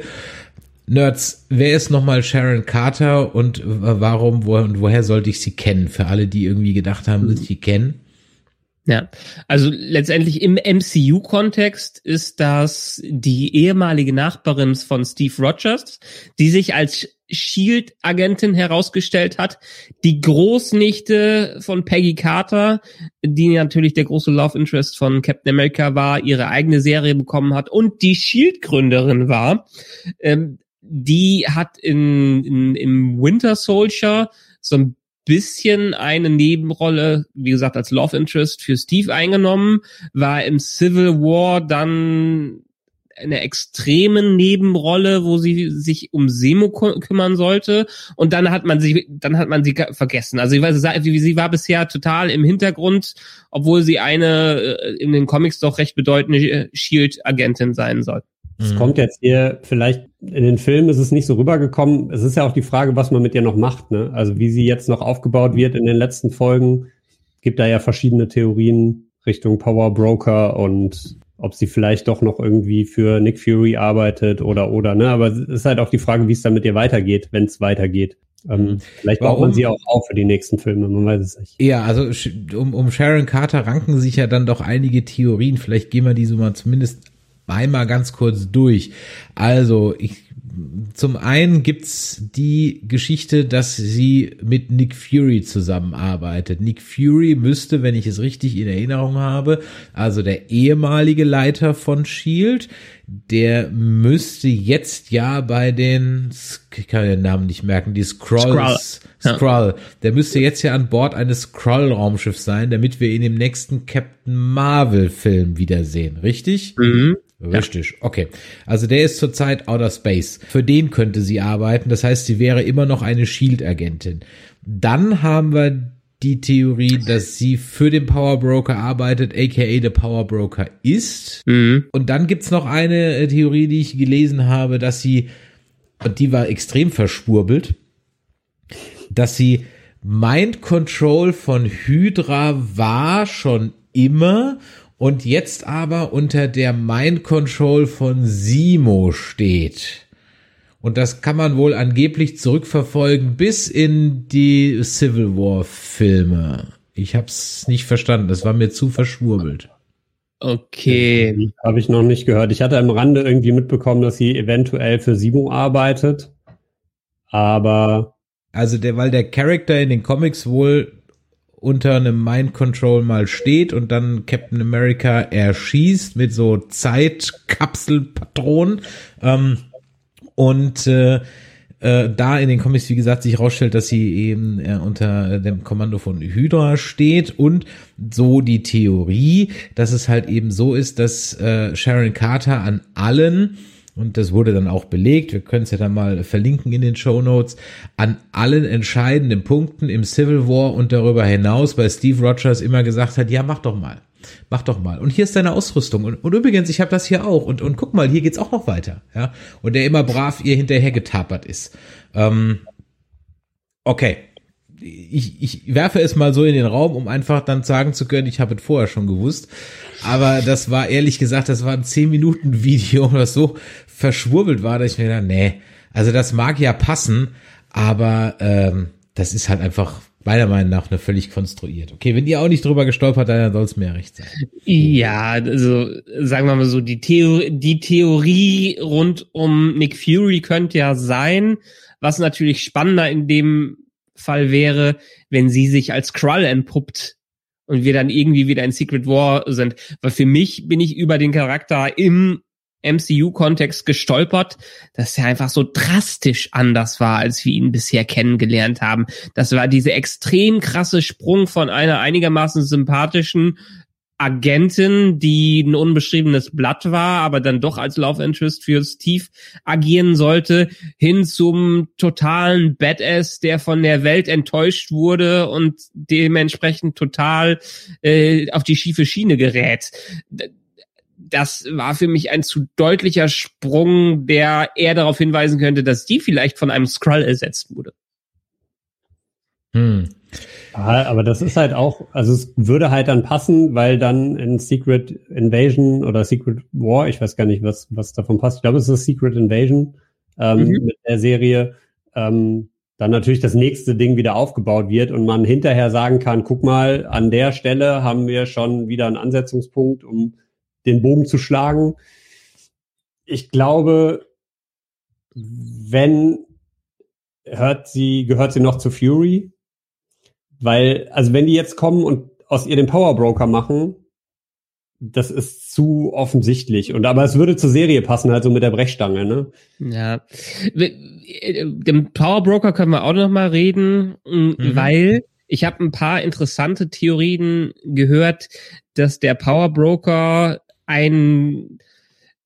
Nerds, wer ist nochmal Sharon Carter und warum, wo, und woher sollte ich sie kennen? Für alle, die irgendwie gedacht haben, dass ich sie kennen. Ja, also letztendlich im MCU-Kontext ist das die ehemalige Nachbarin von Steve Rogers, die sich als Shield-Agentin herausgestellt hat, die Großnichte von Peggy Carter, die natürlich der große Love Interest von Captain America war, ihre eigene Serie bekommen hat und die Shield-Gründerin war. Ähm, die hat in, in, im Winter Soldier so ein bisschen eine Nebenrolle, wie gesagt, als Love Interest für Steve eingenommen, war im Civil War dann eine extreme Nebenrolle, wo sie sich um Semo kümmern sollte und dann hat man sie dann hat man sie vergessen. Also sie war, sie war bisher total im Hintergrund, obwohl sie eine äh, in den Comics doch recht bedeutende Shield Agentin sein soll. Es mhm. kommt jetzt hier vielleicht in den Filmen ist es nicht so rübergekommen. Es ist ja auch die Frage, was man mit ihr noch macht. Ne? Also wie sie jetzt noch aufgebaut wird in den letzten Folgen, gibt da ja verschiedene Theorien Richtung Power Broker und ob sie vielleicht doch noch irgendwie für Nick Fury arbeitet oder oder. Ne? Aber es ist halt auch die Frage, wie es dann mit ihr weitergeht, wenn es weitergeht. Ähm, vielleicht Warum? baut man sie auch auf für die nächsten Filme, man weiß es nicht. Ja, also um, um Sharon Carter ranken sich ja dann doch einige Theorien. Vielleicht gehen wir die so mal zumindest einmal ganz kurz durch. Also, ich, zum einen gibt's die Geschichte, dass sie mit Nick Fury zusammenarbeitet. Nick Fury müsste, wenn ich es richtig in Erinnerung habe, also der ehemalige Leiter von Shield, der müsste jetzt ja bei den, ich kann den Namen nicht merken, die Scrolls, Skrull, Skrull, der müsste jetzt ja an Bord eines Skrull-Raumschiffs sein, damit wir ihn im nächsten Captain Marvel-Film wiedersehen, richtig? Mhm. Richtig, ja. okay. Also der ist zurzeit Outer Space. Für den könnte sie arbeiten. Das heißt, sie wäre immer noch eine Shield-Agentin. Dann haben wir die Theorie, dass sie für den Power Broker arbeitet, aka der Power Broker ist. Mhm. Und dann gibt's noch eine äh, Theorie, die ich gelesen habe, dass sie, und die war extrem verschwurbelt, dass sie Mind Control von Hydra war schon immer und jetzt aber unter der Mind Control von Simo steht. Und das kann man wohl angeblich zurückverfolgen bis in die Civil War Filme. Ich hab's nicht verstanden, das war mir zu verschwurbelt. Okay. Habe ich noch nicht gehört. Ich hatte am Rande irgendwie mitbekommen, dass sie eventuell für Simo arbeitet. Aber. Also der, weil der Charakter in den Comics wohl unter einem Mind Control mal steht und dann Captain America erschießt mit so Zeitkapselpatronen ähm, und äh, äh, da in den Comics, wie gesagt, sich herausstellt, dass sie eben äh, unter dem Kommando von Hydra steht und so die Theorie, dass es halt eben so ist, dass äh, Sharon Carter an allen und das wurde dann auch belegt, wir können es ja dann mal verlinken in den Show Notes, an allen entscheidenden Punkten im Civil War und darüber hinaus bei Steve Rogers immer gesagt hat, ja, mach doch mal. Mach doch mal. Und hier ist deine Ausrüstung. Und, und übrigens, ich habe das hier auch. Und, und guck mal, hier geht's auch noch weiter. Ja. Und der immer brav ihr hinterher getapert ist. Ähm, okay ich, ich werfe es mal so in den Raum, um einfach dann sagen zu können, ich habe es vorher schon gewusst. Aber das war ehrlich gesagt, das war ein 10 Minuten Video, das so verschwurbelt war, dass ich mir dachte, nee, also das mag ja passen, aber ähm, das ist halt einfach meiner Meinung nach eine völlig konstruiert. Okay, wenn ihr auch nicht drüber gestolpert, dann soll es mir recht sein. Ja, also sagen wir mal so, die, Theorie, die Theorie rund um Nick Fury könnte ja sein, was natürlich spannender in dem Fall wäre, wenn sie sich als Krull entpuppt und wir dann irgendwie wieder in Secret War sind. Weil für mich bin ich über den Charakter im MCU-Kontext gestolpert, dass er einfach so drastisch anders war, als wir ihn bisher kennengelernt haben. Das war diese extrem krasse Sprung von einer einigermaßen sympathischen Agentin, die ein unbeschriebenes Blatt war, aber dann doch als Love Interest für Steve agieren sollte, hin zum totalen Badass, der von der Welt enttäuscht wurde und dementsprechend total äh, auf die schiefe Schiene gerät. Das war für mich ein zu deutlicher Sprung, der eher darauf hinweisen könnte, dass die vielleicht von einem Skrull ersetzt wurde. Hm. Aber das ist halt auch, also es würde halt dann passen, weil dann in Secret Invasion oder Secret War, ich weiß gar nicht, was, was davon passt. Ich glaube, es ist Secret Invasion ähm, mhm. mit der Serie. Ähm, dann natürlich das nächste Ding wieder aufgebaut wird und man hinterher sagen kann, guck mal, an der Stelle haben wir schon wieder einen Ansetzungspunkt, um den Bogen zu schlagen. Ich glaube, wenn hört sie, gehört sie noch zu Fury? Weil, also wenn die jetzt kommen und aus ihr den Power Broker machen, das ist zu offensichtlich. Und aber es würde zur Serie passen, halt so mit der Brechstange, ne? Ja. Dem Power Broker können wir auch noch mal reden, mhm. weil ich habe ein paar interessante Theorien gehört, dass der Power Broker ein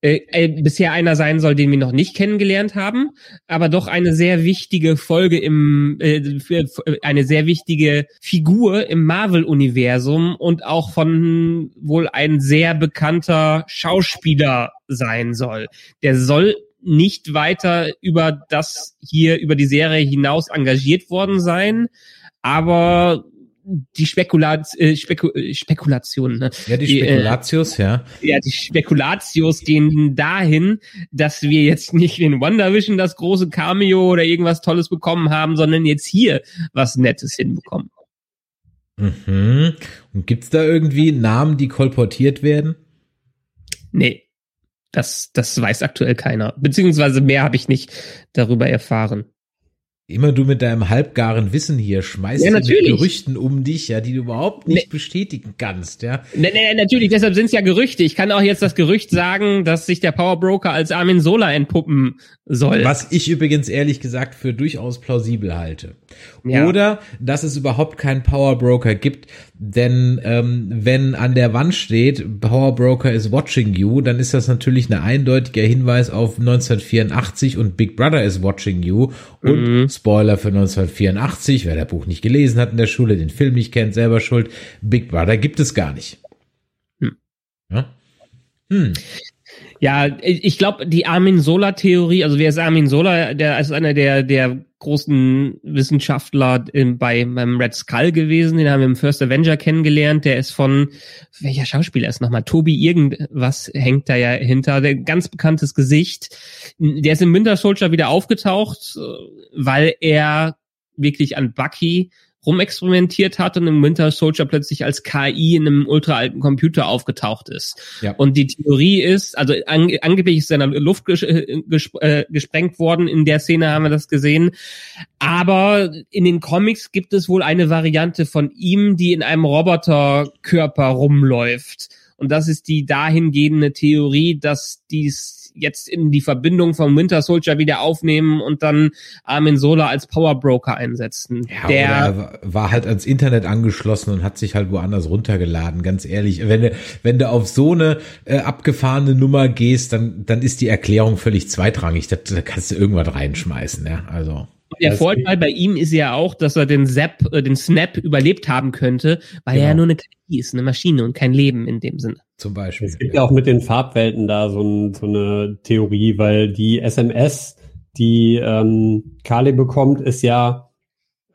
äh, äh, bisher einer sein soll, den wir noch nicht kennengelernt haben, aber doch eine sehr wichtige Folge im, äh, für, eine sehr wichtige Figur im Marvel-Universum und auch von wohl ein sehr bekannter Schauspieler sein soll. Der soll nicht weiter über das hier, über die Serie hinaus engagiert worden sein, aber die Spekulat äh, Speku äh, Spekulation. Ne? Ja, die Spekulatius, die, äh, ja. Ja, die Spekulatius gehen dahin, dass wir jetzt nicht in WandaVision das große Cameo oder irgendwas Tolles bekommen haben, sondern jetzt hier was Nettes hinbekommen. Mhm. Und gibt's da irgendwie Namen, die kolportiert werden? Nee. Das, das weiß aktuell keiner. Beziehungsweise mehr habe ich nicht darüber erfahren. Immer du mit deinem halbgaren Wissen hier schmeißt ja, mit Gerüchten um dich, ja, die du überhaupt nicht ne, bestätigen kannst, ja. Ne, ne, natürlich, deshalb sind es ja Gerüchte. Ich kann auch jetzt das Gerücht sagen, dass sich der Power Broker als Armin Sola entpuppen soll. Was ich übrigens ehrlich gesagt für durchaus plausibel halte. Ja. Oder dass es überhaupt keinen Power Broker gibt, denn ähm, wenn an der Wand steht, Power Broker is watching you, dann ist das natürlich ein eindeutiger Hinweis auf 1984 und Big Brother is watching you und mhm. Spoiler für 1984, wer der Buch nicht gelesen hat in der Schule, den Film nicht kennt, selber schuld. Big Brother gibt es gar nicht. Hm. Ja? Hm. Ja, ich glaube, die Armin Sola-Theorie, also wer ist Armin Sola? Der ist einer der, der großen Wissenschaftler in, bei, beim Red Skull gewesen. Den haben wir im First Avenger kennengelernt. Der ist von, welcher Schauspieler ist nochmal? Tobi irgendwas hängt da ja hinter. Der ganz bekanntes Gesicht. Der ist im Winter Soldier wieder aufgetaucht, weil er wirklich an Bucky rumexperimentiert hat und im Winter Soldier plötzlich als KI in einem ultra alten Computer aufgetaucht ist. Ja. Und die Theorie ist, also an, angeblich ist er in der Luft ges äh, ges äh, gesprengt worden, in der Szene haben wir das gesehen. Aber in den Comics gibt es wohl eine Variante von ihm, die in einem Roboterkörper rumläuft. Und das ist die dahingehende Theorie, dass dies jetzt in die Verbindung vom Winter Soldier wieder aufnehmen und dann Armin Sola als Power Broker einsetzen. Ja, der war halt ans Internet angeschlossen und hat sich halt woanders runtergeladen, ganz ehrlich. Wenn du, wenn du auf so eine äh, abgefahrene Nummer gehst, dann, dann ist die Erklärung völlig zweitrangig. Da, da kannst du irgendwas reinschmeißen, ja. Also. Der Vorteil bei ihm ist ja auch, dass er den Zap, äh, den Snap überlebt haben könnte, weil genau. er ja nur eine KI ist, eine Maschine und kein Leben in dem Sinne. Zum Beispiel. Es gibt ja auch mit den Farbwelten da so, ein, so eine Theorie, weil die SMS, die ähm, Kali bekommt, ist ja,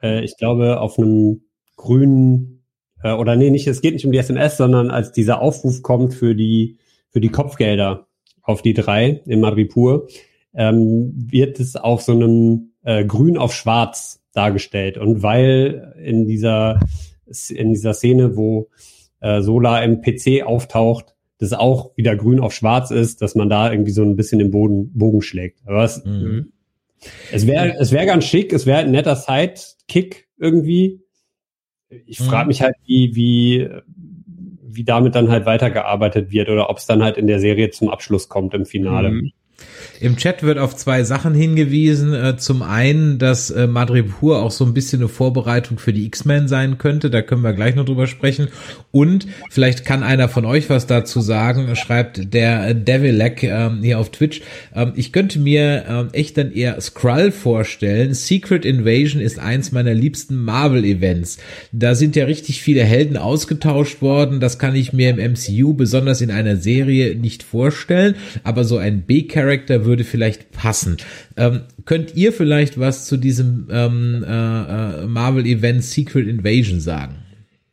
äh, ich glaube, auf einem grünen äh, oder nee, nicht, es geht nicht um die SMS, sondern als dieser Aufruf kommt für die für die Kopfgelder auf die drei in Madripur, ähm, wird es auf so einem äh, grün auf schwarz dargestellt. Und weil in dieser, in dieser Szene, wo äh, Solar im PC auftaucht, das auch wieder grün auf schwarz ist, dass man da irgendwie so ein bisschen den Boden, Bogen schlägt. Aber es, mhm. es wäre es wäre ganz schick, es wäre ein netter Sidekick irgendwie. Ich frage mhm. mich halt, wie, wie, wie damit dann halt weitergearbeitet wird oder ob es dann halt in der Serie zum Abschluss kommt im Finale. Mhm. Im Chat wird auf zwei Sachen hingewiesen. Äh, zum einen, dass äh, Madripoor auch so ein bisschen eine Vorbereitung für die X-Men sein könnte. Da können wir gleich noch drüber sprechen. Und vielleicht kann einer von euch was dazu sagen. Schreibt der Devilek ähm, hier auf Twitch. Ähm, ich könnte mir ähm, echt dann eher Skrull vorstellen. Secret Invasion ist eins meiner liebsten Marvel-Events. Da sind ja richtig viele Helden ausgetauscht worden. Das kann ich mir im MCU, besonders in einer Serie, nicht vorstellen. Aber so ein B-Charakter würde vielleicht passen. Ähm, könnt ihr vielleicht was zu diesem ähm, äh, äh Marvel-Event Secret Invasion sagen?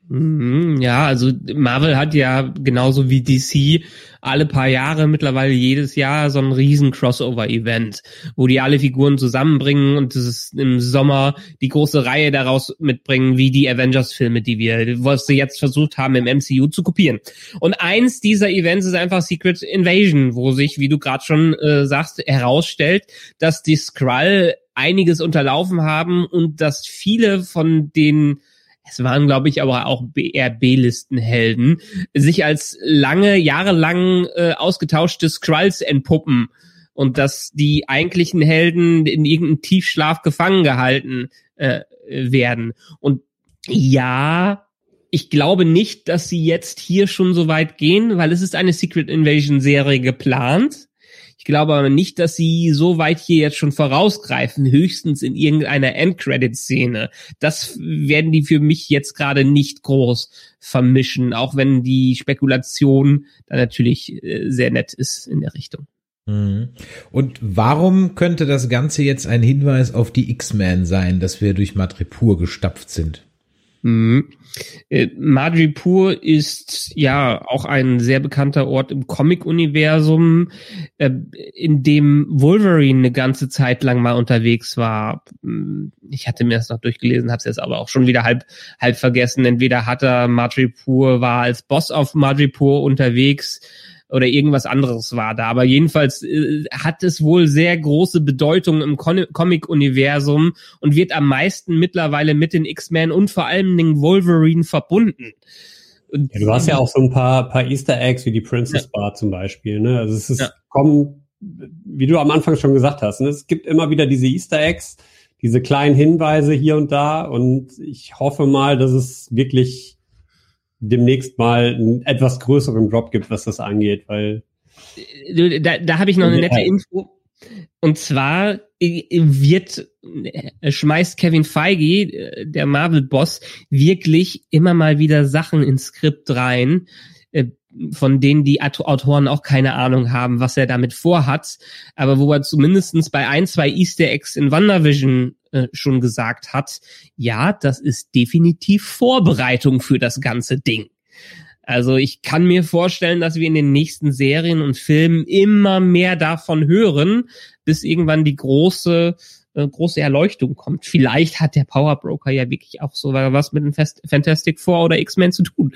Mhm, ja, also Marvel hat ja genauso wie DC alle paar Jahre mittlerweile jedes Jahr so ein riesen Crossover-Event, wo die alle Figuren zusammenbringen und das ist im Sommer die große Reihe daraus mitbringen, wie die Avengers-Filme, die wir, was sie jetzt versucht haben im MCU zu kopieren. Und eins dieser Events ist einfach Secret Invasion, wo sich, wie du gerade schon äh, sagst, herausstellt, dass die Skrull einiges unterlaufen haben und dass viele von den es waren, glaube ich, aber auch eher B-Listenhelden, sich als lange, jahrelang äh, ausgetauschte Skrulls entpuppen und dass die eigentlichen Helden in irgendeinem Tiefschlaf gefangen gehalten äh, werden. Und ja, ich glaube nicht, dass sie jetzt hier schon so weit gehen, weil es ist eine Secret Invasion Serie geplant. Ich glaube aber nicht, dass sie so weit hier jetzt schon vorausgreifen, höchstens in irgendeiner Endcredit-Szene. Das werden die für mich jetzt gerade nicht groß vermischen, auch wenn die Spekulation da natürlich äh, sehr nett ist in der Richtung. Mhm. Und warum könnte das Ganze jetzt ein Hinweis auf die X-Men sein, dass wir durch Madripoor gestapft sind? Mhm. Äh, Madripoor ist ja auch ein sehr bekannter Ort im Comic-Universum, äh, in dem Wolverine eine ganze Zeit lang mal unterwegs war. Hm, ich hatte mir das noch durchgelesen, habe es jetzt aber auch schon wieder halb halb vergessen. Entweder hat er Madripoor war als Boss auf Madripoor unterwegs oder irgendwas anderes war da. Aber jedenfalls äh, hat es wohl sehr große Bedeutung im Comic-Universum und wird am meisten mittlerweile mit den X-Men und vor allem den Wolverine verbunden. Ja, du hast ja auch so ein paar, paar Easter Eggs wie die Princess ja. Bar zum Beispiel. Ne? Also es ist ja. kommen, wie du am Anfang schon gesagt hast, ne? es gibt immer wieder diese Easter Eggs, diese kleinen Hinweise hier und da und ich hoffe mal, dass es wirklich demnächst mal einen etwas größeren Drop gibt, was das angeht, weil da, da habe ich noch eine nette Info. Und zwar wird äh, schmeißt Kevin Feige, äh, der Marvel-Boss, wirklich immer mal wieder Sachen ins Skript rein, äh, von denen die Autoren auch keine Ahnung haben, was er damit vorhat, aber wo er zumindestens bei ein, zwei Easter Eggs in WandaVision äh, schon gesagt hat, ja, das ist definitiv Vorbereitung für das ganze Ding. Also ich kann mir vorstellen, dass wir in den nächsten Serien und Filmen immer mehr davon hören, bis irgendwann die große äh, große Erleuchtung kommt. Vielleicht hat der Power Broker ja wirklich auch so was mit dem Fantastic Four oder X-Men zu tun.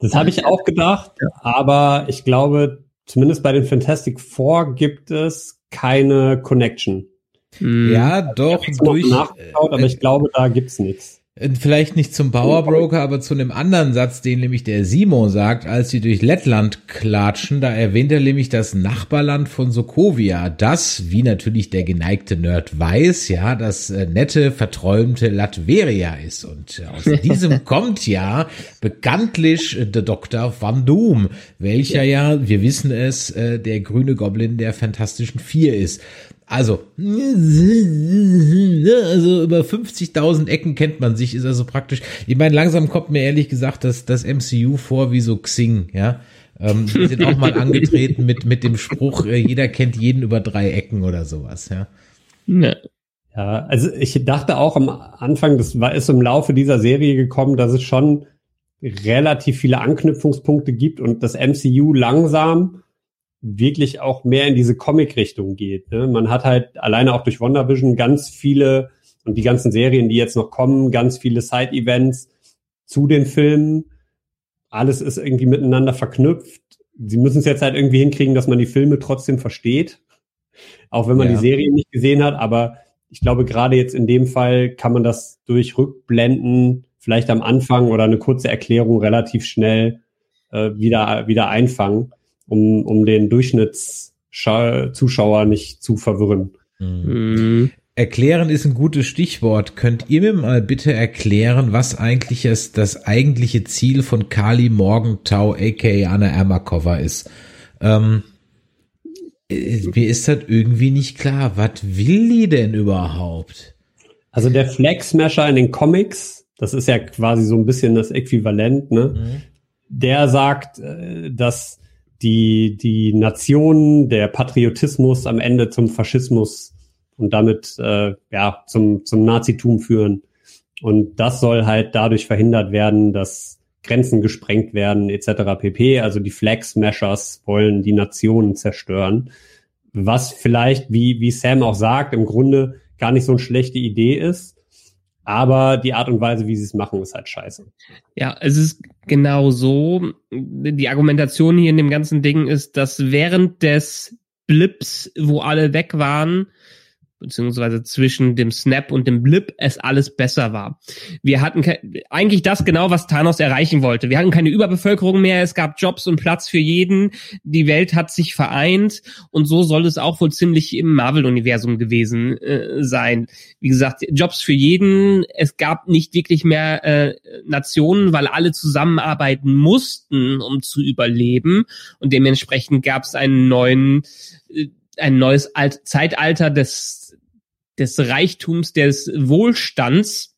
Das habe ich auch gedacht, aber ich glaube, zumindest bei den Fantastic Four gibt es keine Connection. Hm. Ja, doch, durch. Nachgeschaut, aber ich glaube, da gibt's nichts. Äh, vielleicht nicht zum Powerbroker, aber zu einem anderen Satz, den nämlich der Simon sagt, als sie durch Lettland klatschen, da erwähnt er nämlich das Nachbarland von Sokovia, das, wie natürlich der geneigte Nerd weiß, ja, das äh, nette, verträumte Latveria ist. Und aus diesem kommt ja bekanntlich der Dr. Van Doom, welcher ja, wir wissen es, äh, der grüne Goblin der Fantastischen Vier ist. Also, also über 50.000 Ecken kennt man sich, ist also praktisch. Ich meine, langsam kommt mir ehrlich gesagt das, das MCU vor wie so Xing, ja. Ähm, die sind auch mal angetreten mit, mit dem Spruch, äh, jeder kennt jeden über drei Ecken oder sowas, ja. Ja. Ja, also ich dachte auch am Anfang, das war ist im Laufe dieser Serie gekommen, dass es schon relativ viele Anknüpfungspunkte gibt und das MCU langsam wirklich auch mehr in diese Comic-Richtung geht. Ne? Man hat halt alleine auch durch WandaVision ganz viele und die ganzen Serien, die jetzt noch kommen, ganz viele Side-Events zu den Filmen. Alles ist irgendwie miteinander verknüpft. Sie müssen es jetzt halt irgendwie hinkriegen, dass man die Filme trotzdem versteht, auch wenn man ja. die Serien nicht gesehen hat. Aber ich glaube, gerade jetzt in dem Fall kann man das durch Rückblenden vielleicht am Anfang oder eine kurze Erklärung relativ schnell äh, wieder, wieder einfangen um, um den Durchschnittszuschauer nicht zu verwirren. Mhm. Erklären ist ein gutes Stichwort. Könnt ihr mir mal bitte erklären, was eigentlich ist das eigentliche Ziel von Kali Morgenthau, aka Anna Ermakova ist? Ähm, äh, mir ist das irgendwie nicht klar. Was will die denn überhaupt? Also der Flag Smasher in den Comics, das ist ja quasi so ein bisschen das Äquivalent, ne? Mhm. Der sagt, äh, dass die, die Nation, der Patriotismus am Ende zum Faschismus und damit äh, ja zum, zum Nazitum führen. Und das soll halt dadurch verhindert werden, dass Grenzen gesprengt werden, etc. pp. Also die Flag Smashers wollen die Nationen zerstören. Was vielleicht, wie, wie Sam auch sagt, im Grunde gar nicht so eine schlechte Idee ist. Aber die Art und Weise, wie sie es machen, ist halt scheiße. Ja, es ist genau so. Die Argumentation hier in dem ganzen Ding ist, dass während des Blips, wo alle weg waren, beziehungsweise zwischen dem Snap und dem Blip es alles besser war. Wir hatten eigentlich das genau, was Thanos erreichen wollte. Wir hatten keine Überbevölkerung mehr, es gab Jobs und Platz für jeden, die Welt hat sich vereint und so soll es auch wohl ziemlich im Marvel-Universum gewesen äh, sein. Wie gesagt, Jobs für jeden, es gab nicht wirklich mehr äh, Nationen, weil alle zusammenarbeiten mussten, um zu überleben und dementsprechend gab es einen neuen äh, ein neues Alt Zeitalter des, des Reichtums, des Wohlstands,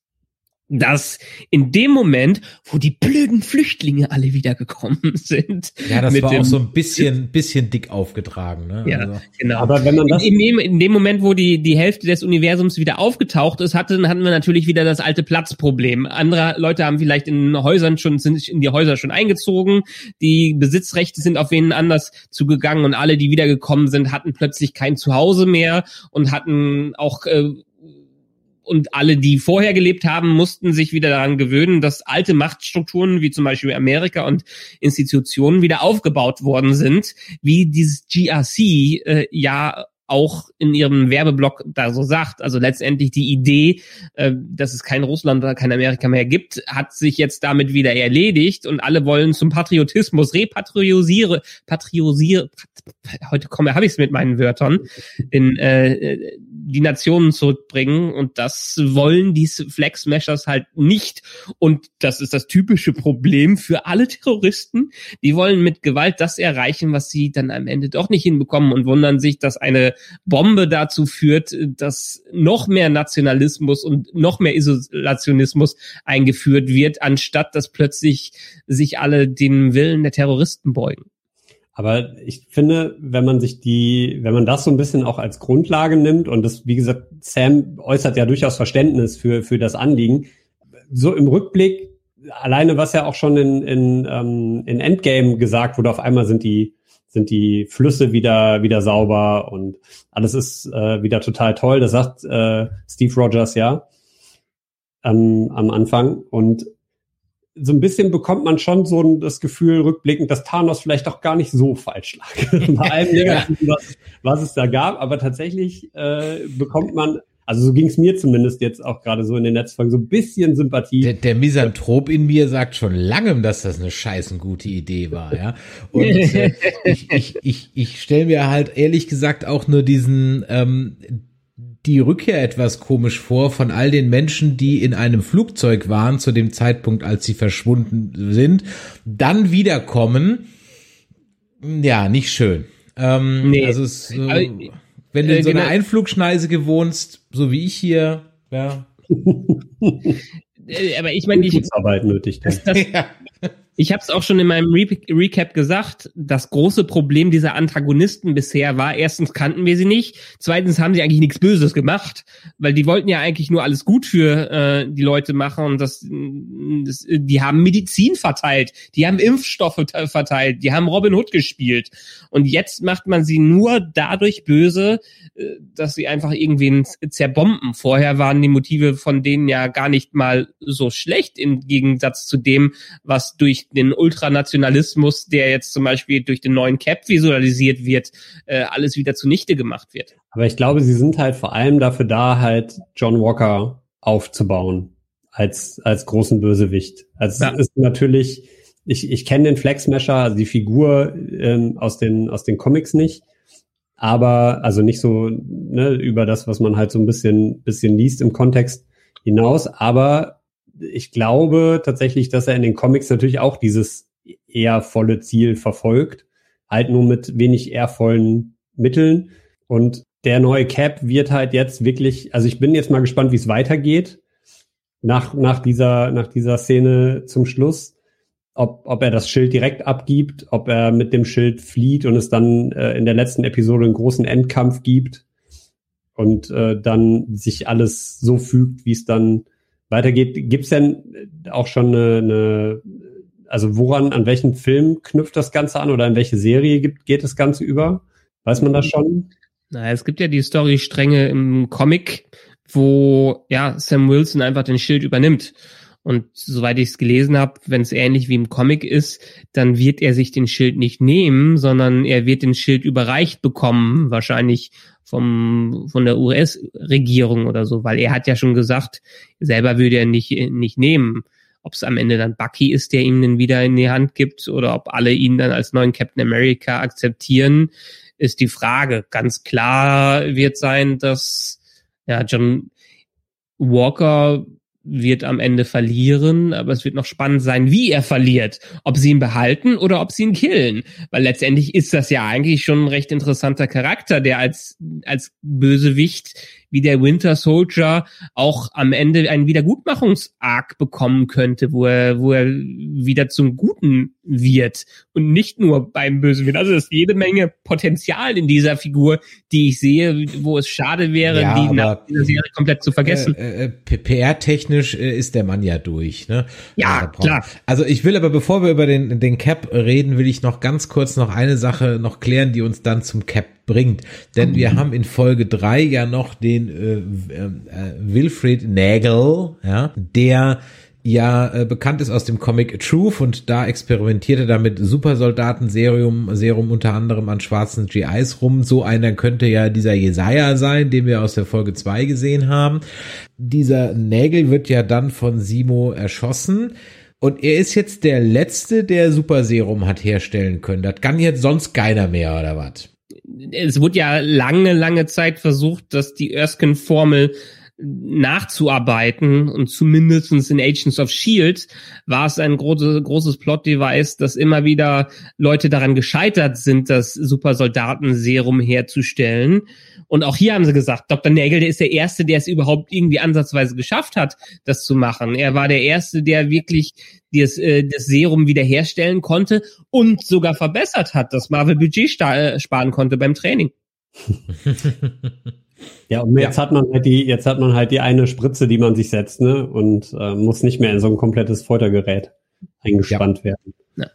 dass in dem Moment, wo die blöden Flüchtlinge alle wiedergekommen sind. Ja, das war auch so ein bisschen, bisschen dick aufgetragen. Ne? Ja, also. genau. Aber wenn man das in, dem, in dem Moment, wo die, die Hälfte des Universums wieder aufgetaucht ist, hatten, hatten wir natürlich wieder das alte Platzproblem. Andere Leute haben vielleicht in Häusern schon, sind in die Häuser schon eingezogen. Die Besitzrechte sind auf wen anders zugegangen und alle, die wiedergekommen sind, hatten plötzlich kein Zuhause mehr und hatten auch, äh, und alle, die vorher gelebt haben, mussten sich wieder daran gewöhnen, dass alte Machtstrukturen wie zum Beispiel Amerika und Institutionen wieder aufgebaut worden sind, wie dieses GRC äh, ja auch in ihrem Werbeblock da so sagt. Also letztendlich die Idee, äh, dass es kein Russland oder kein Amerika mehr gibt, hat sich jetzt damit wieder erledigt und alle wollen zum Patriotismus repatriosiere, patriosiere, heute komme, habe ich es mit meinen Wörtern, in äh, die Nationen zurückbringen und das wollen die Flag Smashers halt nicht und das ist das typische Problem für alle Terroristen. Die wollen mit Gewalt das erreichen, was sie dann am Ende doch nicht hinbekommen und wundern sich, dass eine Bombe dazu führt, dass noch mehr Nationalismus und noch mehr Isolationismus eingeführt wird, anstatt dass plötzlich sich alle den Willen der Terroristen beugen. Aber ich finde, wenn man sich die, wenn man das so ein bisschen auch als Grundlage nimmt und das, wie gesagt, Sam äußert ja durchaus Verständnis für, für das Anliegen, so im Rückblick, alleine was ja auch schon in, in, ähm, in Endgame gesagt wurde, auf einmal sind die, sind die Flüsse wieder, wieder sauber und alles ist äh, wieder total toll. Das sagt äh, Steve Rogers ja ähm, am Anfang. Und so ein bisschen bekommt man schon so das Gefühl rückblickend, dass Thanos vielleicht auch gar nicht so falsch lag. Bei allem Negativen, was, was es da gab. Aber tatsächlich äh, bekommt man also so ging es mir zumindest jetzt auch gerade so in den Netzfolgen, so ein bisschen Sympathie. Der, der Misanthrop in mir sagt schon langem, dass das eine scheißen gute Idee war, ja. Und äh, ich, ich, ich, ich stelle mir halt ehrlich gesagt auch nur diesen ähm, die Rückkehr etwas komisch vor von all den Menschen, die in einem Flugzeug waren zu dem Zeitpunkt, als sie verschwunden sind, dann wiederkommen. Ja, nicht schön. Ähm, nee. Also es, äh, wenn du in so einer genau. Einflugschneise gewohnst, so wie ich hier, ja. Äh, aber ich meine, ich, Arbeit nötig. Das, das, ja. Ich habe es auch schon in meinem Re Recap gesagt, das große Problem dieser Antagonisten bisher war, erstens kannten wir sie nicht, zweitens haben sie eigentlich nichts Böses gemacht, weil die wollten ja eigentlich nur alles gut für äh, die Leute machen und das, das, die haben Medizin verteilt, die haben Impfstoffe verteilt, die haben Robin Hood gespielt und jetzt macht man sie nur dadurch böse, äh, dass sie einfach irgendwen zerbomben. Vorher waren die Motive von denen ja gar nicht mal so schlecht im Gegensatz zu dem, was durch den Ultranationalismus, der jetzt zum Beispiel durch den neuen Cap visualisiert wird, äh, alles wieder zunichte gemacht wird. Aber ich glaube, sie sind halt vor allem dafür da, halt John Walker aufzubauen als als großen Bösewicht. Also ja. es ist natürlich, ich, ich kenne den Flag Smasher, also die Figur ähm, aus den aus den Comics nicht, aber also nicht so ne, über das, was man halt so ein bisschen bisschen liest im Kontext hinaus, aber ich glaube tatsächlich, dass er in den Comics natürlich auch dieses eher volle Ziel verfolgt, halt nur mit wenig ehrvollen Mitteln. Und der neue Cap wird halt jetzt wirklich, also ich bin jetzt mal gespannt, wie es weitergeht nach, nach dieser, nach dieser Szene zum Schluss. Ob, ob er das Schild direkt abgibt, ob er mit dem Schild flieht und es dann äh, in der letzten Episode einen großen Endkampf gibt und äh, dann sich alles so fügt, wie es dann weitergeht. Gibt es denn auch schon eine, eine, also woran, an welchen Film knüpft das Ganze an oder in welche Serie gibt, geht das Ganze über? Weiß man das schon? Na, es gibt ja die Storystränge im Comic, wo ja Sam Wilson einfach den Schild übernimmt. Und soweit ich es gelesen habe, wenn es ähnlich wie im Comic ist, dann wird er sich den Schild nicht nehmen, sondern er wird den Schild überreicht bekommen, wahrscheinlich vom von der US-Regierung oder so, weil er hat ja schon gesagt, selber würde er nicht nicht nehmen. Ob es am Ende dann Bucky ist, der ihm den wieder in die Hand gibt, oder ob alle ihn dann als neuen Captain America akzeptieren, ist die Frage. Ganz klar wird sein, dass ja John Walker wird am Ende verlieren, aber es wird noch spannend sein, wie er verliert. Ob sie ihn behalten oder ob sie ihn killen. Weil letztendlich ist das ja eigentlich schon ein recht interessanter Charakter, der als, als Bösewicht wie der Winter Soldier auch am Ende einen Wiedergutmachungsarg bekommen könnte, wo er, wo er wieder zum Guten wird und nicht nur beim Bösewicht. Also es ist jede Menge Potenzial in dieser Figur, die ich sehe, wo es schade wäre, ja, die nach dieser Serie komplett zu vergessen. Äh, äh, PR-technisch äh, ist der Mann ja durch, ne? Ja, also, klar. Also ich will aber, bevor wir über den, den Cap reden, will ich noch ganz kurz noch eine Sache noch klären, die uns dann zum Cap bringt. Denn wir haben in Folge drei ja noch den äh, äh, Wilfried Nagel, ja, der ja äh, bekannt ist aus dem Comic Truth und da experimentiert er damit Supersoldaten Serum Serum unter anderem an schwarzen GIs rum. So einer könnte ja dieser Jesaja sein, den wir aus der Folge zwei gesehen haben. Dieser Nägel wird ja dann von Simo erschossen. Und er ist jetzt der Letzte, der Super Serum hat herstellen können. Das kann jetzt sonst keiner mehr, oder was? Es wurde ja lange, lange Zeit versucht, dass die Erskine-Formel nachzuarbeiten und zumindestens in Agents of Shield war es ein großes, großes Plot-Device, dass immer wieder Leute daran gescheitert sind, das Supersoldaten-Serum herzustellen. Und auch hier haben sie gesagt, Dr. Nagel, der ist der Erste, der es überhaupt irgendwie ansatzweise geschafft hat, das zu machen. Er war der Erste, der wirklich das, äh, das Serum wiederherstellen konnte und sogar verbessert hat, dass Marvel Budget äh, sparen konnte beim Training. Ja, und jetzt ja. hat man halt die, jetzt hat man halt die eine Spritze, die man sich setzt, ne? Und äh, muss nicht mehr in so ein komplettes Foltergerät eingespannt ja. werden. Ja.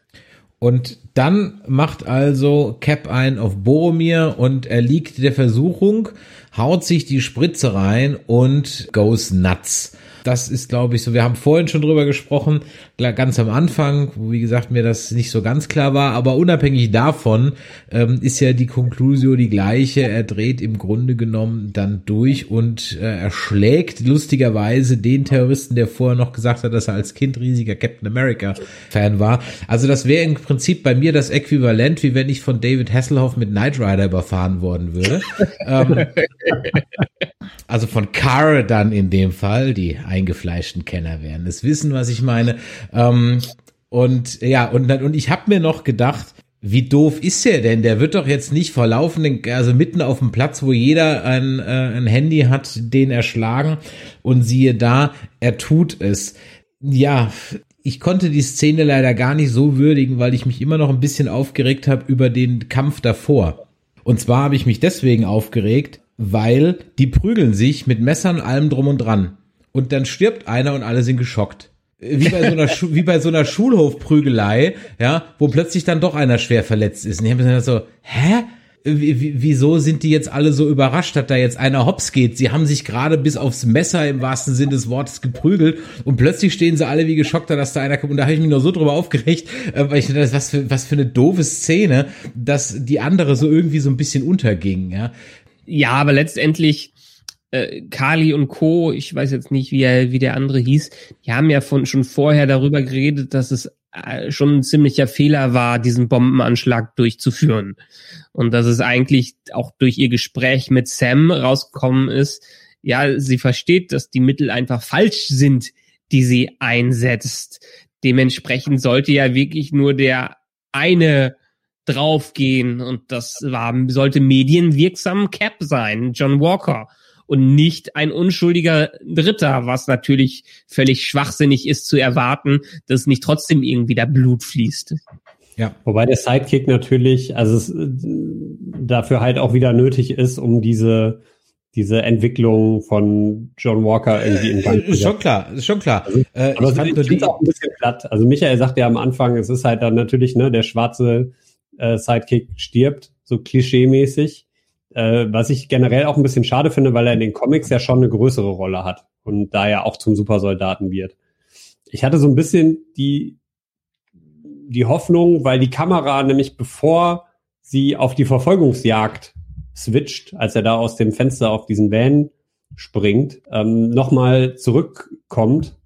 Und dann macht also Cap ein auf Boromir und er liegt der Versuchung, haut sich die Spritze rein und goes nuts das ist, glaube ich, so. Wir haben vorhin schon drüber gesprochen, ganz am Anfang, wo, wie gesagt, mir das nicht so ganz klar war. Aber unabhängig davon ähm, ist ja die Conclusio die gleiche. Er dreht im Grunde genommen dann durch und äh, erschlägt lustigerweise den Terroristen, der vorher noch gesagt hat, dass er als Kind riesiger Captain America Fan war. Also das wäre im Prinzip bei mir das Äquivalent, wie wenn ich von David Hasselhoff mit Knight Rider überfahren worden würde. ähm, also von Car dann in dem Fall, die eingefleischten Kenner werden es wissen, was ich meine. Ähm, und ja, und, und ich habe mir noch gedacht, wie doof ist er denn? Der wird doch jetzt nicht vor laufenden, also mitten auf dem Platz, wo jeder ein, äh, ein Handy hat, den erschlagen und siehe da, er tut es. Ja, ich konnte die Szene leider gar nicht so würdigen, weil ich mich immer noch ein bisschen aufgeregt habe über den Kampf davor. Und zwar habe ich mich deswegen aufgeregt, weil die prügeln sich mit Messern allem drum und dran. Und dann stirbt einer und alle sind geschockt. Wie bei so einer, wie bei so einer Schulhofprügelei, ja, wo plötzlich dann doch einer schwer verletzt ist. Und ich habe mir so, hä? wieso sind die jetzt alle so überrascht, dass da jetzt einer hops geht? Sie haben sich gerade bis aufs Messer im wahrsten Sinn des Wortes geprügelt und plötzlich stehen sie alle wie geschockt dass da einer kommt. Und da habe ich mich nur so drüber aufgeregt, äh, weil ich dachte, was für, was für eine doofe Szene, dass die andere so irgendwie so ein bisschen unterging, ja. Ja, aber letztendlich äh, Kali und Co., ich weiß jetzt nicht, wie, er, wie der andere hieß, die haben ja von, schon vorher darüber geredet, dass es äh, schon ein ziemlicher Fehler war, diesen Bombenanschlag durchzuführen. Und dass es eigentlich auch durch ihr Gespräch mit Sam rausgekommen ist, ja, sie versteht, dass die Mittel einfach falsch sind, die sie einsetzt. Dementsprechend sollte ja wirklich nur der eine draufgehen und das war, sollte medienwirksam Cap sein, John Walker und nicht ein unschuldiger Dritter, was natürlich völlig schwachsinnig ist zu erwarten, dass nicht trotzdem irgendwie da Blut fließt. Ja. Wobei der Sidekick natürlich, also es, dafür halt auch wieder nötig ist, um diese diese Entwicklung von John Walker irgendwie in Gang. Ist schon klar, ist schon klar. Also, äh, aber ich fand auch ein bisschen platt. Also Michael sagt ja am Anfang, es ist halt dann natürlich, ne, der schwarze äh, Sidekick stirbt, so klischeemäßig. Äh, was ich generell auch ein bisschen schade finde, weil er in den Comics ja schon eine größere Rolle hat und da ja auch zum Supersoldaten wird. Ich hatte so ein bisschen die, die Hoffnung, weil die Kamera nämlich bevor sie auf die Verfolgungsjagd switcht, als er da aus dem Fenster auf diesen Van springt, ähm, nochmal zurückkommt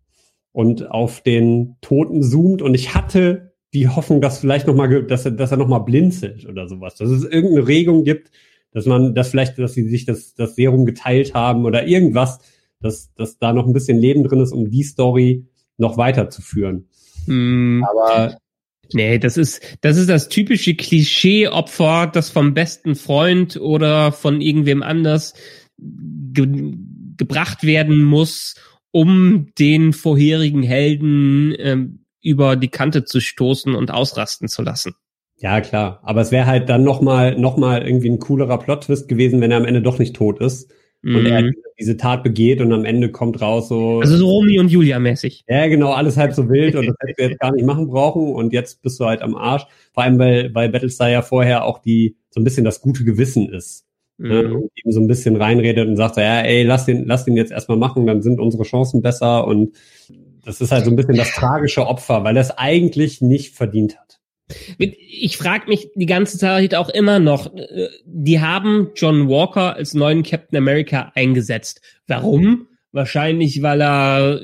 und auf den Toten zoomt. Und ich hatte die Hoffnung, dass vielleicht noch mal, dass er, dass er noch mal blinzelt oder sowas, dass es irgendeine Regung gibt, dass man, dass vielleicht, dass sie sich das, das Serum geteilt haben oder irgendwas, dass, dass da noch ein bisschen Leben drin ist, um die Story noch weiterzuführen. Mm. Aber Nee, das ist, das ist das typische Klischee-Opfer, das vom besten Freund oder von irgendwem anders ge gebracht werden muss, um den vorherigen Helden ähm, über die Kante zu stoßen und ausrasten zu lassen. Ja, klar. Aber es wäre halt dann nochmal noch mal irgendwie ein coolerer Plot-Twist gewesen, wenn er am Ende doch nicht tot ist und er mhm. diese Tat begeht und am Ende kommt raus so. Also so Romy und Julia mäßig. Ja, genau, alles halb so wild und das hättest du jetzt gar nicht machen brauchen und jetzt bist du halt am Arsch. Vor allem, weil, weil Battlestar ja vorher auch die, so ein bisschen das gute Gewissen ist. Ne? Mhm. Ne? Und eben so ein bisschen reinredet und sagt so, ja, ey, lass den, lass den jetzt erstmal machen, dann sind unsere Chancen besser und das ist halt so ein bisschen das tragische Opfer, weil er es eigentlich nicht verdient hat. Ich frage mich die ganze Zeit auch immer noch, äh, die haben John Walker als neuen Captain America eingesetzt. Warum? Wahrscheinlich, weil er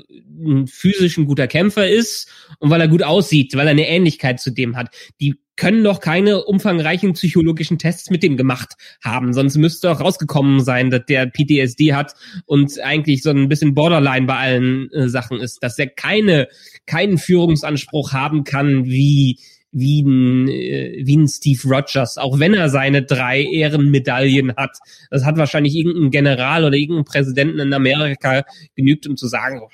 physisch ein guter Kämpfer ist und weil er gut aussieht, weil er eine Ähnlichkeit zu dem hat. Die können doch keine umfangreichen psychologischen Tests mit dem gemacht haben, sonst müsste auch rausgekommen sein, dass der PTSD hat und eigentlich so ein bisschen Borderline bei allen äh, Sachen ist, dass er keine keinen Führungsanspruch haben kann wie wie ein, äh, wie ein Steve Rogers, auch wenn er seine drei Ehrenmedaillen hat. Das hat wahrscheinlich irgendein General oder irgendein Präsidenten in Amerika genügt, um zu sagen, oh,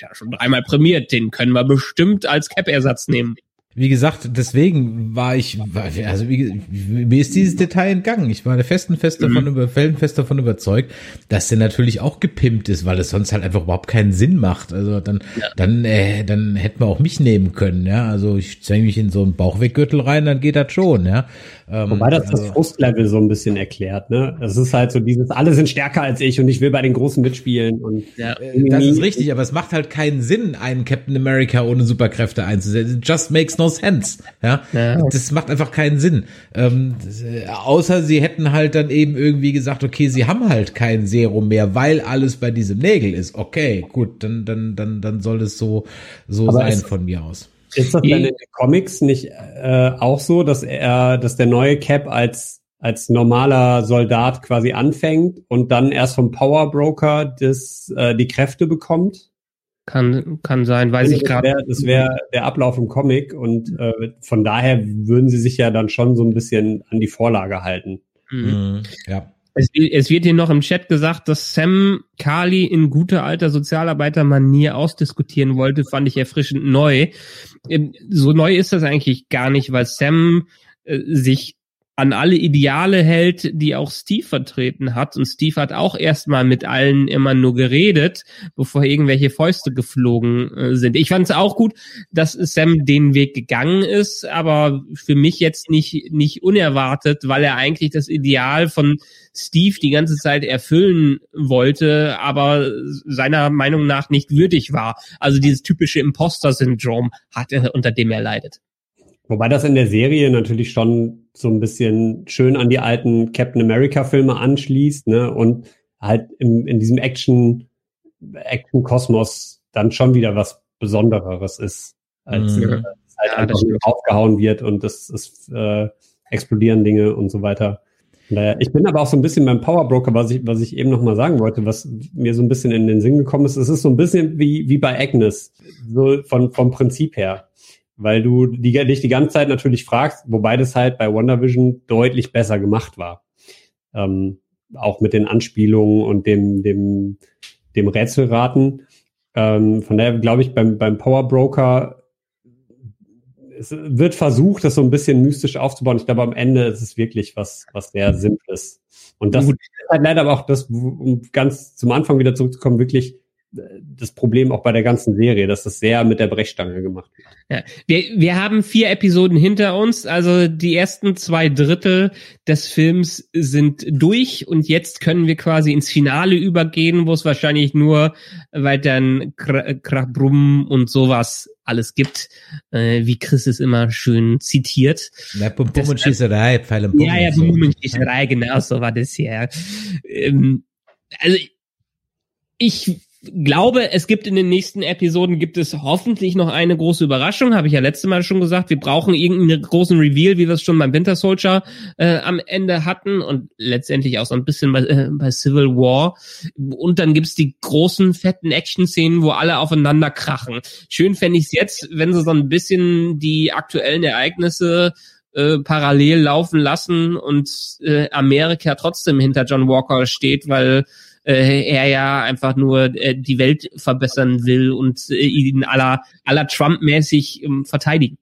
ja schon dreimal prämiert, den können wir bestimmt als Cap-Ersatz nehmen wie gesagt, deswegen war ich, also wie, mir ist dieses Detail entgangen. Ich war festen fest davon mhm. über, felsenfest davon überzeugt, dass der natürlich auch gepimpt ist, weil es sonst halt einfach überhaupt keinen Sinn macht. Also dann, ja. dann, äh, dann hätten wir auch mich nehmen können, ja. Also ich zwänge mich in so einen Bauchweggürtel rein, dann geht das schon, ja. Ähm, Wobei das also, das Frustlevel so ein bisschen erklärt, ne? Es ist halt so dieses, alle sind stärker als ich und ich will bei den Großen mitspielen und. Ja, das ist richtig, aber es macht halt keinen Sinn, einen Captain America ohne Superkräfte einzusetzen. It just makes no sense. Ja, ja. das macht einfach keinen Sinn. Ähm, das, äh, außer sie hätten halt dann eben irgendwie gesagt, okay, sie haben halt kein Serum mehr, weil alles bei diesem Nägel ist. Okay, gut, dann dann dann dann soll es so so aber sein von mir aus. Ist das denn in den Comics nicht äh, auch so, dass er, dass der neue Cap als als normaler Soldat quasi anfängt und dann erst vom Power Broker das, äh, die Kräfte bekommt? Kann, kann sein, weiß ich, ich gerade. Das wäre wär der Ablauf im Comic und äh, von daher würden sie sich ja dann schon so ein bisschen an die Vorlage halten. Mhm. mhm. Ja. Es, es, wird hier noch im Chat gesagt, dass Sam Carly in guter alter Sozialarbeitermanier ausdiskutieren wollte, fand ich erfrischend neu. Ähm, so neu ist das eigentlich gar nicht, weil Sam äh, sich an alle Ideale hält, die auch Steve vertreten hat. Und Steve hat auch erstmal mit allen immer nur geredet, bevor irgendwelche Fäuste geflogen äh, sind. Ich fand es auch gut, dass Sam den Weg gegangen ist, aber für mich jetzt nicht, nicht unerwartet, weil er eigentlich das Ideal von Steve die ganze Zeit erfüllen wollte, aber seiner Meinung nach nicht würdig war. Also dieses typische Imposter-Syndrom hat er, unter dem er leidet. Wobei das in der Serie natürlich schon so ein bisschen schön an die alten Captain America Filme anschließt, ne? Und halt im, in diesem Action, Action Kosmos dann schon wieder was Besonderes ist, als mhm. äh, halt ja, einfach aufgehauen wird und das ist äh, explodieren Dinge und so weiter. Naja, ich bin aber auch so ein bisschen beim Power Broker, was ich, was ich eben noch mal sagen wollte, was mir so ein bisschen in den Sinn gekommen ist. Es ist so ein bisschen wie, wie bei Agnes, so von, vom Prinzip her weil du die, dich die ganze Zeit natürlich fragst, wobei das halt bei WandaVision deutlich besser gemacht war. Ähm, auch mit den Anspielungen und dem, dem, dem Rätselraten. Ähm, von daher glaube ich, beim, beim Power Broker es wird versucht, das so ein bisschen mystisch aufzubauen. Ich glaube, am Ende ist es wirklich was, was sehr Simples. Und das Gut. ist halt leider aber auch das, um ganz zum Anfang wieder zurückzukommen, wirklich das Problem auch bei der ganzen Serie, dass das sehr mit der Brechstange gemacht wird. Ja, wir, wir haben vier Episoden hinter uns, also die ersten zwei Drittel des Films sind durch und jetzt können wir quasi ins Finale übergehen, wo es wahrscheinlich nur weiter Krachbrumm und sowas alles gibt, äh, wie Chris es immer schön zitiert. Ja, Bum Bum und Schießerei, Pfeil und Bum Ja, ja, Bum Bum und Schießerei, genau, so war das hier. Ähm, also ich glaube, es gibt in den nächsten Episoden gibt es hoffentlich noch eine große Überraschung, habe ich ja letzte Mal schon gesagt. Wir brauchen irgendeinen großen Reveal, wie wir es schon beim Winter Soldier äh, am Ende hatten und letztendlich auch so ein bisschen bei, äh, bei Civil War. Und dann gibt's die großen fetten Action-Szenen, wo alle aufeinander krachen. Schön fände ich es jetzt, wenn sie so ein bisschen die aktuellen Ereignisse äh, parallel laufen lassen und äh, Amerika trotzdem hinter John Walker steht, weil äh, er ja einfach nur äh, die Welt verbessern will und äh, ihn aller, aller Trump-mäßig ähm, verteidigen.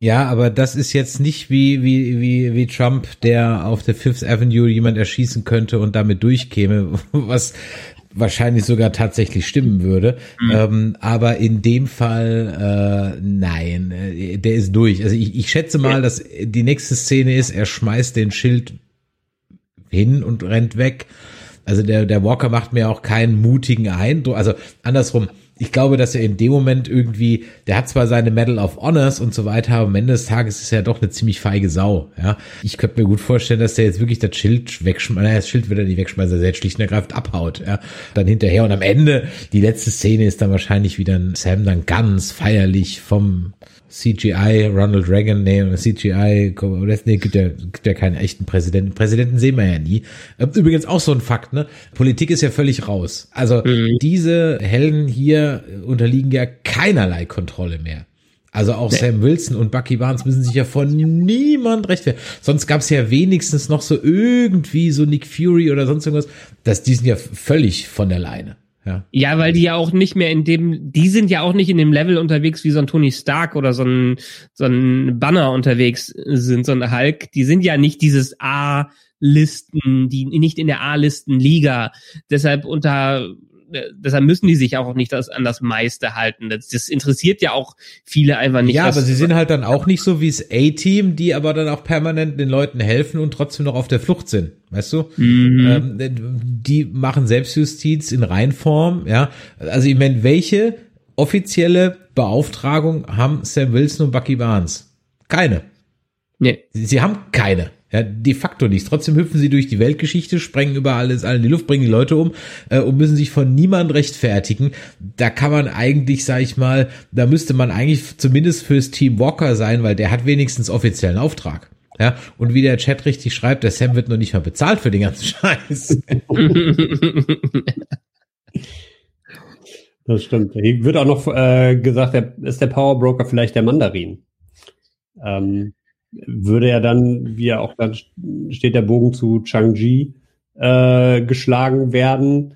Ja, aber das ist jetzt nicht wie, wie, wie, wie Trump, der auf der Fifth Avenue jemand erschießen könnte und damit durchkäme, was wahrscheinlich sogar tatsächlich stimmen würde. Mhm. Ähm, aber in dem Fall, äh, nein, äh, der ist durch. Also ich, ich schätze mal, dass die nächste Szene ist, er schmeißt den Schild hin und rennt weg also der, der Walker macht mir auch keinen mutigen Eindruck. Also andersrum, ich glaube, dass er in dem Moment irgendwie, der hat zwar seine Medal of Honors und so weiter, aber am Ende des Tages ist er doch eine ziemlich feige Sau. Ja, ich könnte mir gut vorstellen, dass der jetzt wirklich das Schild wegschmeißt. Naja, das Schild wird er nicht wegschmeißen, er schlicht und ergreifend abhaut. Ja, dann hinterher und am Ende die letzte Szene ist dann wahrscheinlich wieder ein Sam dann ganz feierlich vom CGI, Ronald Reagan, nee, CGI, nee, gibt ja, gibt ja keinen echten Präsidenten. Präsidenten sehen wir ja nie. Ähm, übrigens auch so ein Fakt, ne? Politik ist ja völlig raus. Also mhm. diese Helden hier unterliegen ja keinerlei Kontrolle mehr. Also auch nee. Sam Wilson und Bucky Barnes müssen sich ja von niemand rechtfertigen. Sonst gab es ja wenigstens noch so irgendwie so Nick Fury oder sonst irgendwas. Das, die sind ja völlig von der Leine. Ja. ja, weil die ja auch nicht mehr in dem, die sind ja auch nicht in dem Level unterwegs wie so ein Tony Stark oder so ein, so ein Banner unterwegs sind, so ein Hulk. Die sind ja nicht dieses A-Listen, die nicht in der A-Listen-Liga. Deshalb unter deshalb müssen die sich auch nicht das, an das meiste halten. Das, das interessiert ja auch viele einfach nicht. Ja, aber sie sind halt dann auch nicht so wie das A-Team, die aber dann auch permanent den Leuten helfen und trotzdem noch auf der Flucht sind. Weißt du? Mhm. Ähm, die machen Selbstjustiz in Reinform, ja. Also ich meine, welche offizielle Beauftragung haben Sam Wilson und Bucky Barnes? Keine. Nee. Sie haben keine. Ja, de facto nichts. Trotzdem hüpfen sie durch die Weltgeschichte, sprengen über alles, alle in die Luft, bringen die Leute um äh, und müssen sich von niemand rechtfertigen. Da kann man eigentlich, sag ich mal, da müsste man eigentlich zumindest fürs Team Walker sein, weil der hat wenigstens offiziellen Auftrag. Ja, und wie der Chat richtig schreibt, der Sam wird noch nicht mal bezahlt für den ganzen Scheiß. Das stimmt. Hier wird auch noch äh, gesagt, der, ist der Powerbroker vielleicht der Mandarin. Ähm, würde ja dann, wie ja auch dann steht der Bogen zu Chang-Chi, äh, geschlagen werden.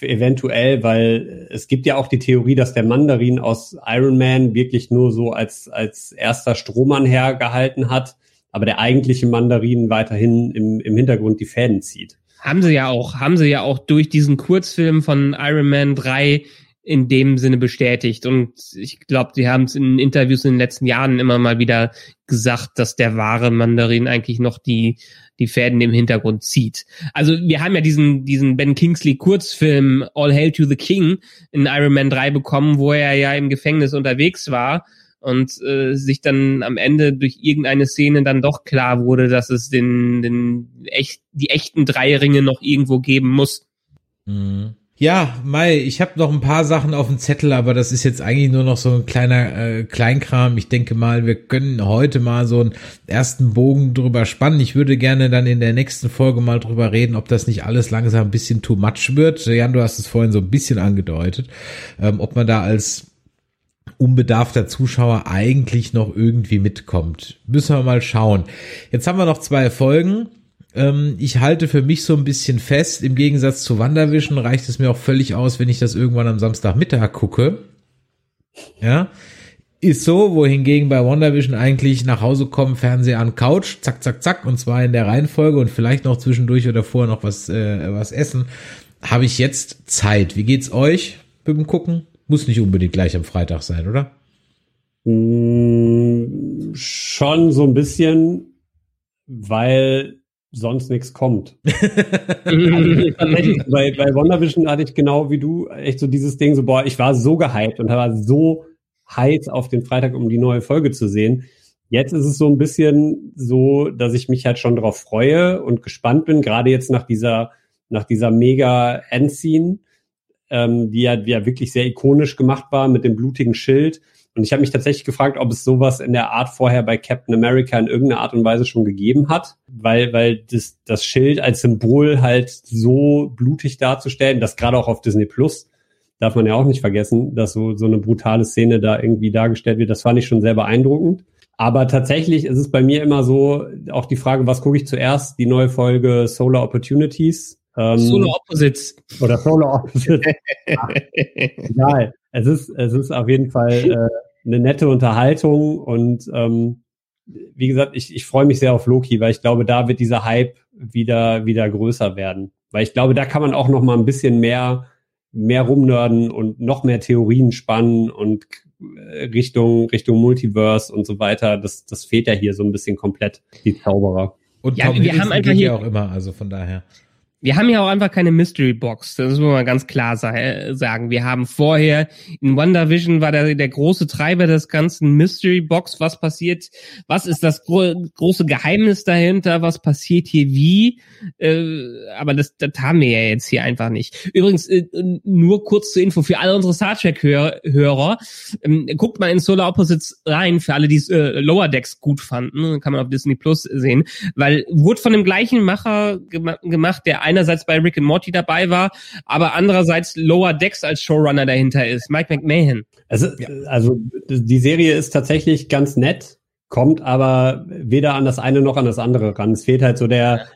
Eventuell, weil es gibt ja auch die Theorie, dass der Mandarin aus Iron Man wirklich nur so als, als erster Strohmann hergehalten hat, aber der eigentliche Mandarin weiterhin im, im Hintergrund die Fäden zieht. Haben sie ja auch, haben sie ja auch durch diesen Kurzfilm von Iron Man 3 in dem Sinne bestätigt. Und ich glaube, die haben es in Interviews in den letzten Jahren immer mal wieder gesagt, dass der wahre Mandarin eigentlich noch die, die Fäden im Hintergrund zieht. Also wir haben ja diesen, diesen Ben Kingsley Kurzfilm All Hail to the King in Iron Man 3 bekommen, wo er ja im Gefängnis unterwegs war und äh, sich dann am Ende durch irgendeine Szene dann doch klar wurde, dass es den, den echt, die echten drei Ringe noch irgendwo geben muss. Mhm. Ja, Mai, ich habe noch ein paar Sachen auf dem Zettel, aber das ist jetzt eigentlich nur noch so ein kleiner äh, Kleinkram. Ich denke mal, wir können heute mal so einen ersten Bogen drüber spannen. Ich würde gerne dann in der nächsten Folge mal drüber reden, ob das nicht alles langsam ein bisschen too much wird. Jan, du hast es vorhin so ein bisschen angedeutet, ähm, ob man da als unbedarfter Zuschauer eigentlich noch irgendwie mitkommt. Müssen wir mal schauen. Jetzt haben wir noch zwei Folgen. Ähm, ich halte für mich so ein bisschen fest, im Gegensatz zu Wanderwischen reicht es mir auch völlig aus, wenn ich das irgendwann am Samstagmittag gucke. Ja. Ist so, wohingegen bei WandaVision eigentlich nach Hause kommen, Fernseher an Couch, zack, zack, zack, und zwar in der Reihenfolge und vielleicht noch zwischendurch oder vorher noch was, äh, was essen, habe ich jetzt Zeit. Wie geht's euch beim Gucken? Muss nicht unbedingt gleich am Freitag sein, oder? Mm, schon so ein bisschen, weil sonst nichts kommt. bei, bei WandaVision hatte ich genau wie du echt so dieses Ding, so boah, ich war so gehypt und war so heiß auf den Freitag, um die neue Folge zu sehen. Jetzt ist es so ein bisschen so, dass ich mich halt schon darauf freue und gespannt bin, gerade jetzt nach dieser, nach dieser mega Endscene, ähm, die ja, die ja wirklich sehr ikonisch gemacht war mit dem blutigen Schild. Und ich habe mich tatsächlich gefragt, ob es sowas in der Art vorher bei Captain America in irgendeiner Art und Weise schon gegeben hat, weil, weil das, das Schild als Symbol halt so blutig darzustellen, das gerade auch auf Disney Plus darf man ja auch nicht vergessen, dass so, so eine brutale Szene da irgendwie dargestellt wird. Das fand ich schon sehr beeindruckend. Aber tatsächlich ist es bei mir immer so, auch die Frage, was gucke ich zuerst? Die neue Folge Solar Opportunities. Ähm, Solar Opposites. Oder Solar Opposites. egal. Es ist, es ist auf jeden Fall äh, eine nette Unterhaltung und ähm, wie gesagt, ich, ich freue mich sehr auf Loki, weil ich glaube, da wird dieser Hype wieder, wieder größer werden. Weil ich glaube, da kann man auch noch mal ein bisschen mehr mehr rumnörden und noch mehr Theorien spannen und äh, Richtung, Richtung Multiverse und so weiter. Das, das fehlt ja hier so ein bisschen komplett, die Zauberer. Und ja, Tom wir haben einfach hier auch immer, also von daher. Wir haben ja auch einfach keine Mystery Box. Das muss man ganz klar sagen. Wir haben vorher in WandaVision war der, der große Treiber des ganzen Mystery Box. Was passiert? Was ist das gro große Geheimnis dahinter? Was passiert hier wie? Äh, aber das, das haben wir ja jetzt hier einfach nicht. Übrigens, äh, nur kurz zur Info für alle unsere Star Trek Hörer. Ähm, guckt mal in Solar Opposites rein, für alle, die äh, Lower Decks gut fanden. Kann man auf Disney Plus sehen. Weil wurde von dem gleichen Macher gemacht, der einerseits bei Rick and Morty dabei war, aber andererseits Lower Decks als Showrunner dahinter ist, Mike McMahon. Also, ja. also die Serie ist tatsächlich ganz nett, kommt aber weder an das eine noch an das andere ran. Es fehlt halt so der,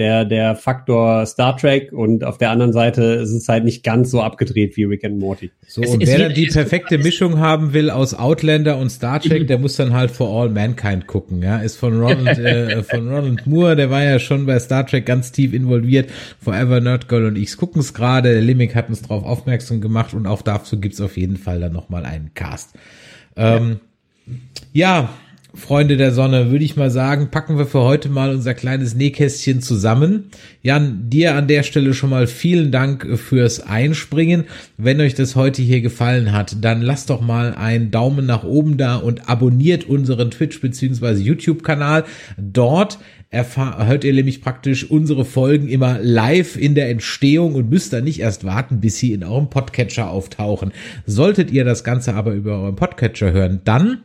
der, der Faktor Star Trek und auf der anderen Seite ist es halt nicht ganz so abgedreht wie Rick and Morty. So, es, und wer dann die perfekte Mischung haben will aus Outlander und Star Trek, der muss dann halt For All Mankind gucken, ja. Ist von Ronald, äh, von Ronald Moore, der war ja schon bei Star Trek ganz tief involviert. Forever Nerd Girl und ich gucken es gerade. Der Limik hat uns darauf aufmerksam gemacht und auch dazu gibt's auf jeden Fall dann nochmal einen Cast. Ähm, ja. ja Freunde der Sonne, würde ich mal sagen, packen wir für heute mal unser kleines Nähkästchen zusammen. Jan, dir an der Stelle schon mal vielen Dank fürs Einspringen. Wenn euch das heute hier gefallen hat, dann lasst doch mal einen Daumen nach oben da und abonniert unseren Twitch bzw. YouTube-Kanal. Dort hört ihr nämlich praktisch unsere Folgen immer live in der Entstehung und müsst dann nicht erst warten, bis sie in eurem Podcatcher auftauchen. Solltet ihr das Ganze aber über euren Podcatcher hören, dann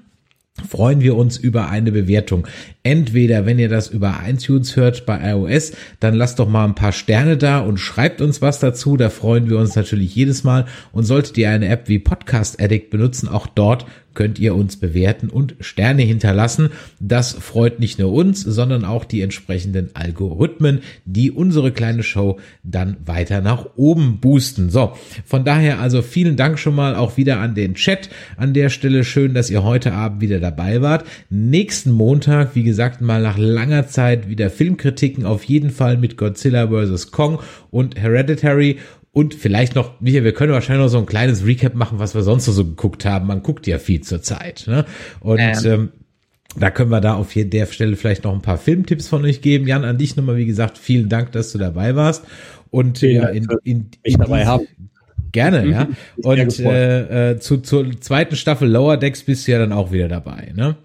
freuen wir uns über eine Bewertung. Entweder, wenn ihr das über iTunes hört bei iOS, dann lasst doch mal ein paar Sterne da und schreibt uns was dazu. Da freuen wir uns natürlich jedes Mal. Und solltet ihr eine App wie Podcast Addict benutzen, auch dort könnt ihr uns bewerten und Sterne hinterlassen. Das freut nicht nur uns, sondern auch die entsprechenden Algorithmen, die unsere kleine Show dann weiter nach oben boosten. So, von daher also vielen Dank schon mal auch wieder an den Chat. An der Stelle schön, dass ihr heute Abend wieder dabei wart. Nächsten Montag, wie gesagt, mal nach langer Zeit wieder Filmkritiken auf jeden Fall mit Godzilla vs. Kong und Hereditary und vielleicht noch, Michael, wir können wahrscheinlich noch so ein kleines Recap machen, was wir sonst so geguckt haben. Man guckt ja viel zur Zeit. Ne? Und ähm. ähm da können wir da auf der Stelle vielleicht noch ein paar Filmtipps von euch geben. Jan, an dich nochmal, wie gesagt, vielen Dank, dass du dabei warst. Und ja, in, in, in dabei haben. Gerne, ja. Und äh, äh, zu, zur zweiten Staffel Lower Decks bist du ja dann auch wieder dabei, ne?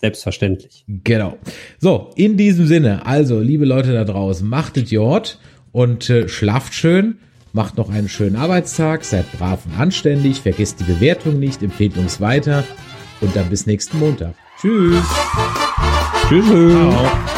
Selbstverständlich. Genau. So, in diesem Sinne, also, liebe Leute da draußen, machtet Jord und äh, schlaft schön. Macht noch einen schönen Arbeitstag, seid brav und anständig, vergesst die Bewertung nicht, empfehlt uns weiter und dann bis nächsten Montag. Tschüss. Tschüss. Ciao.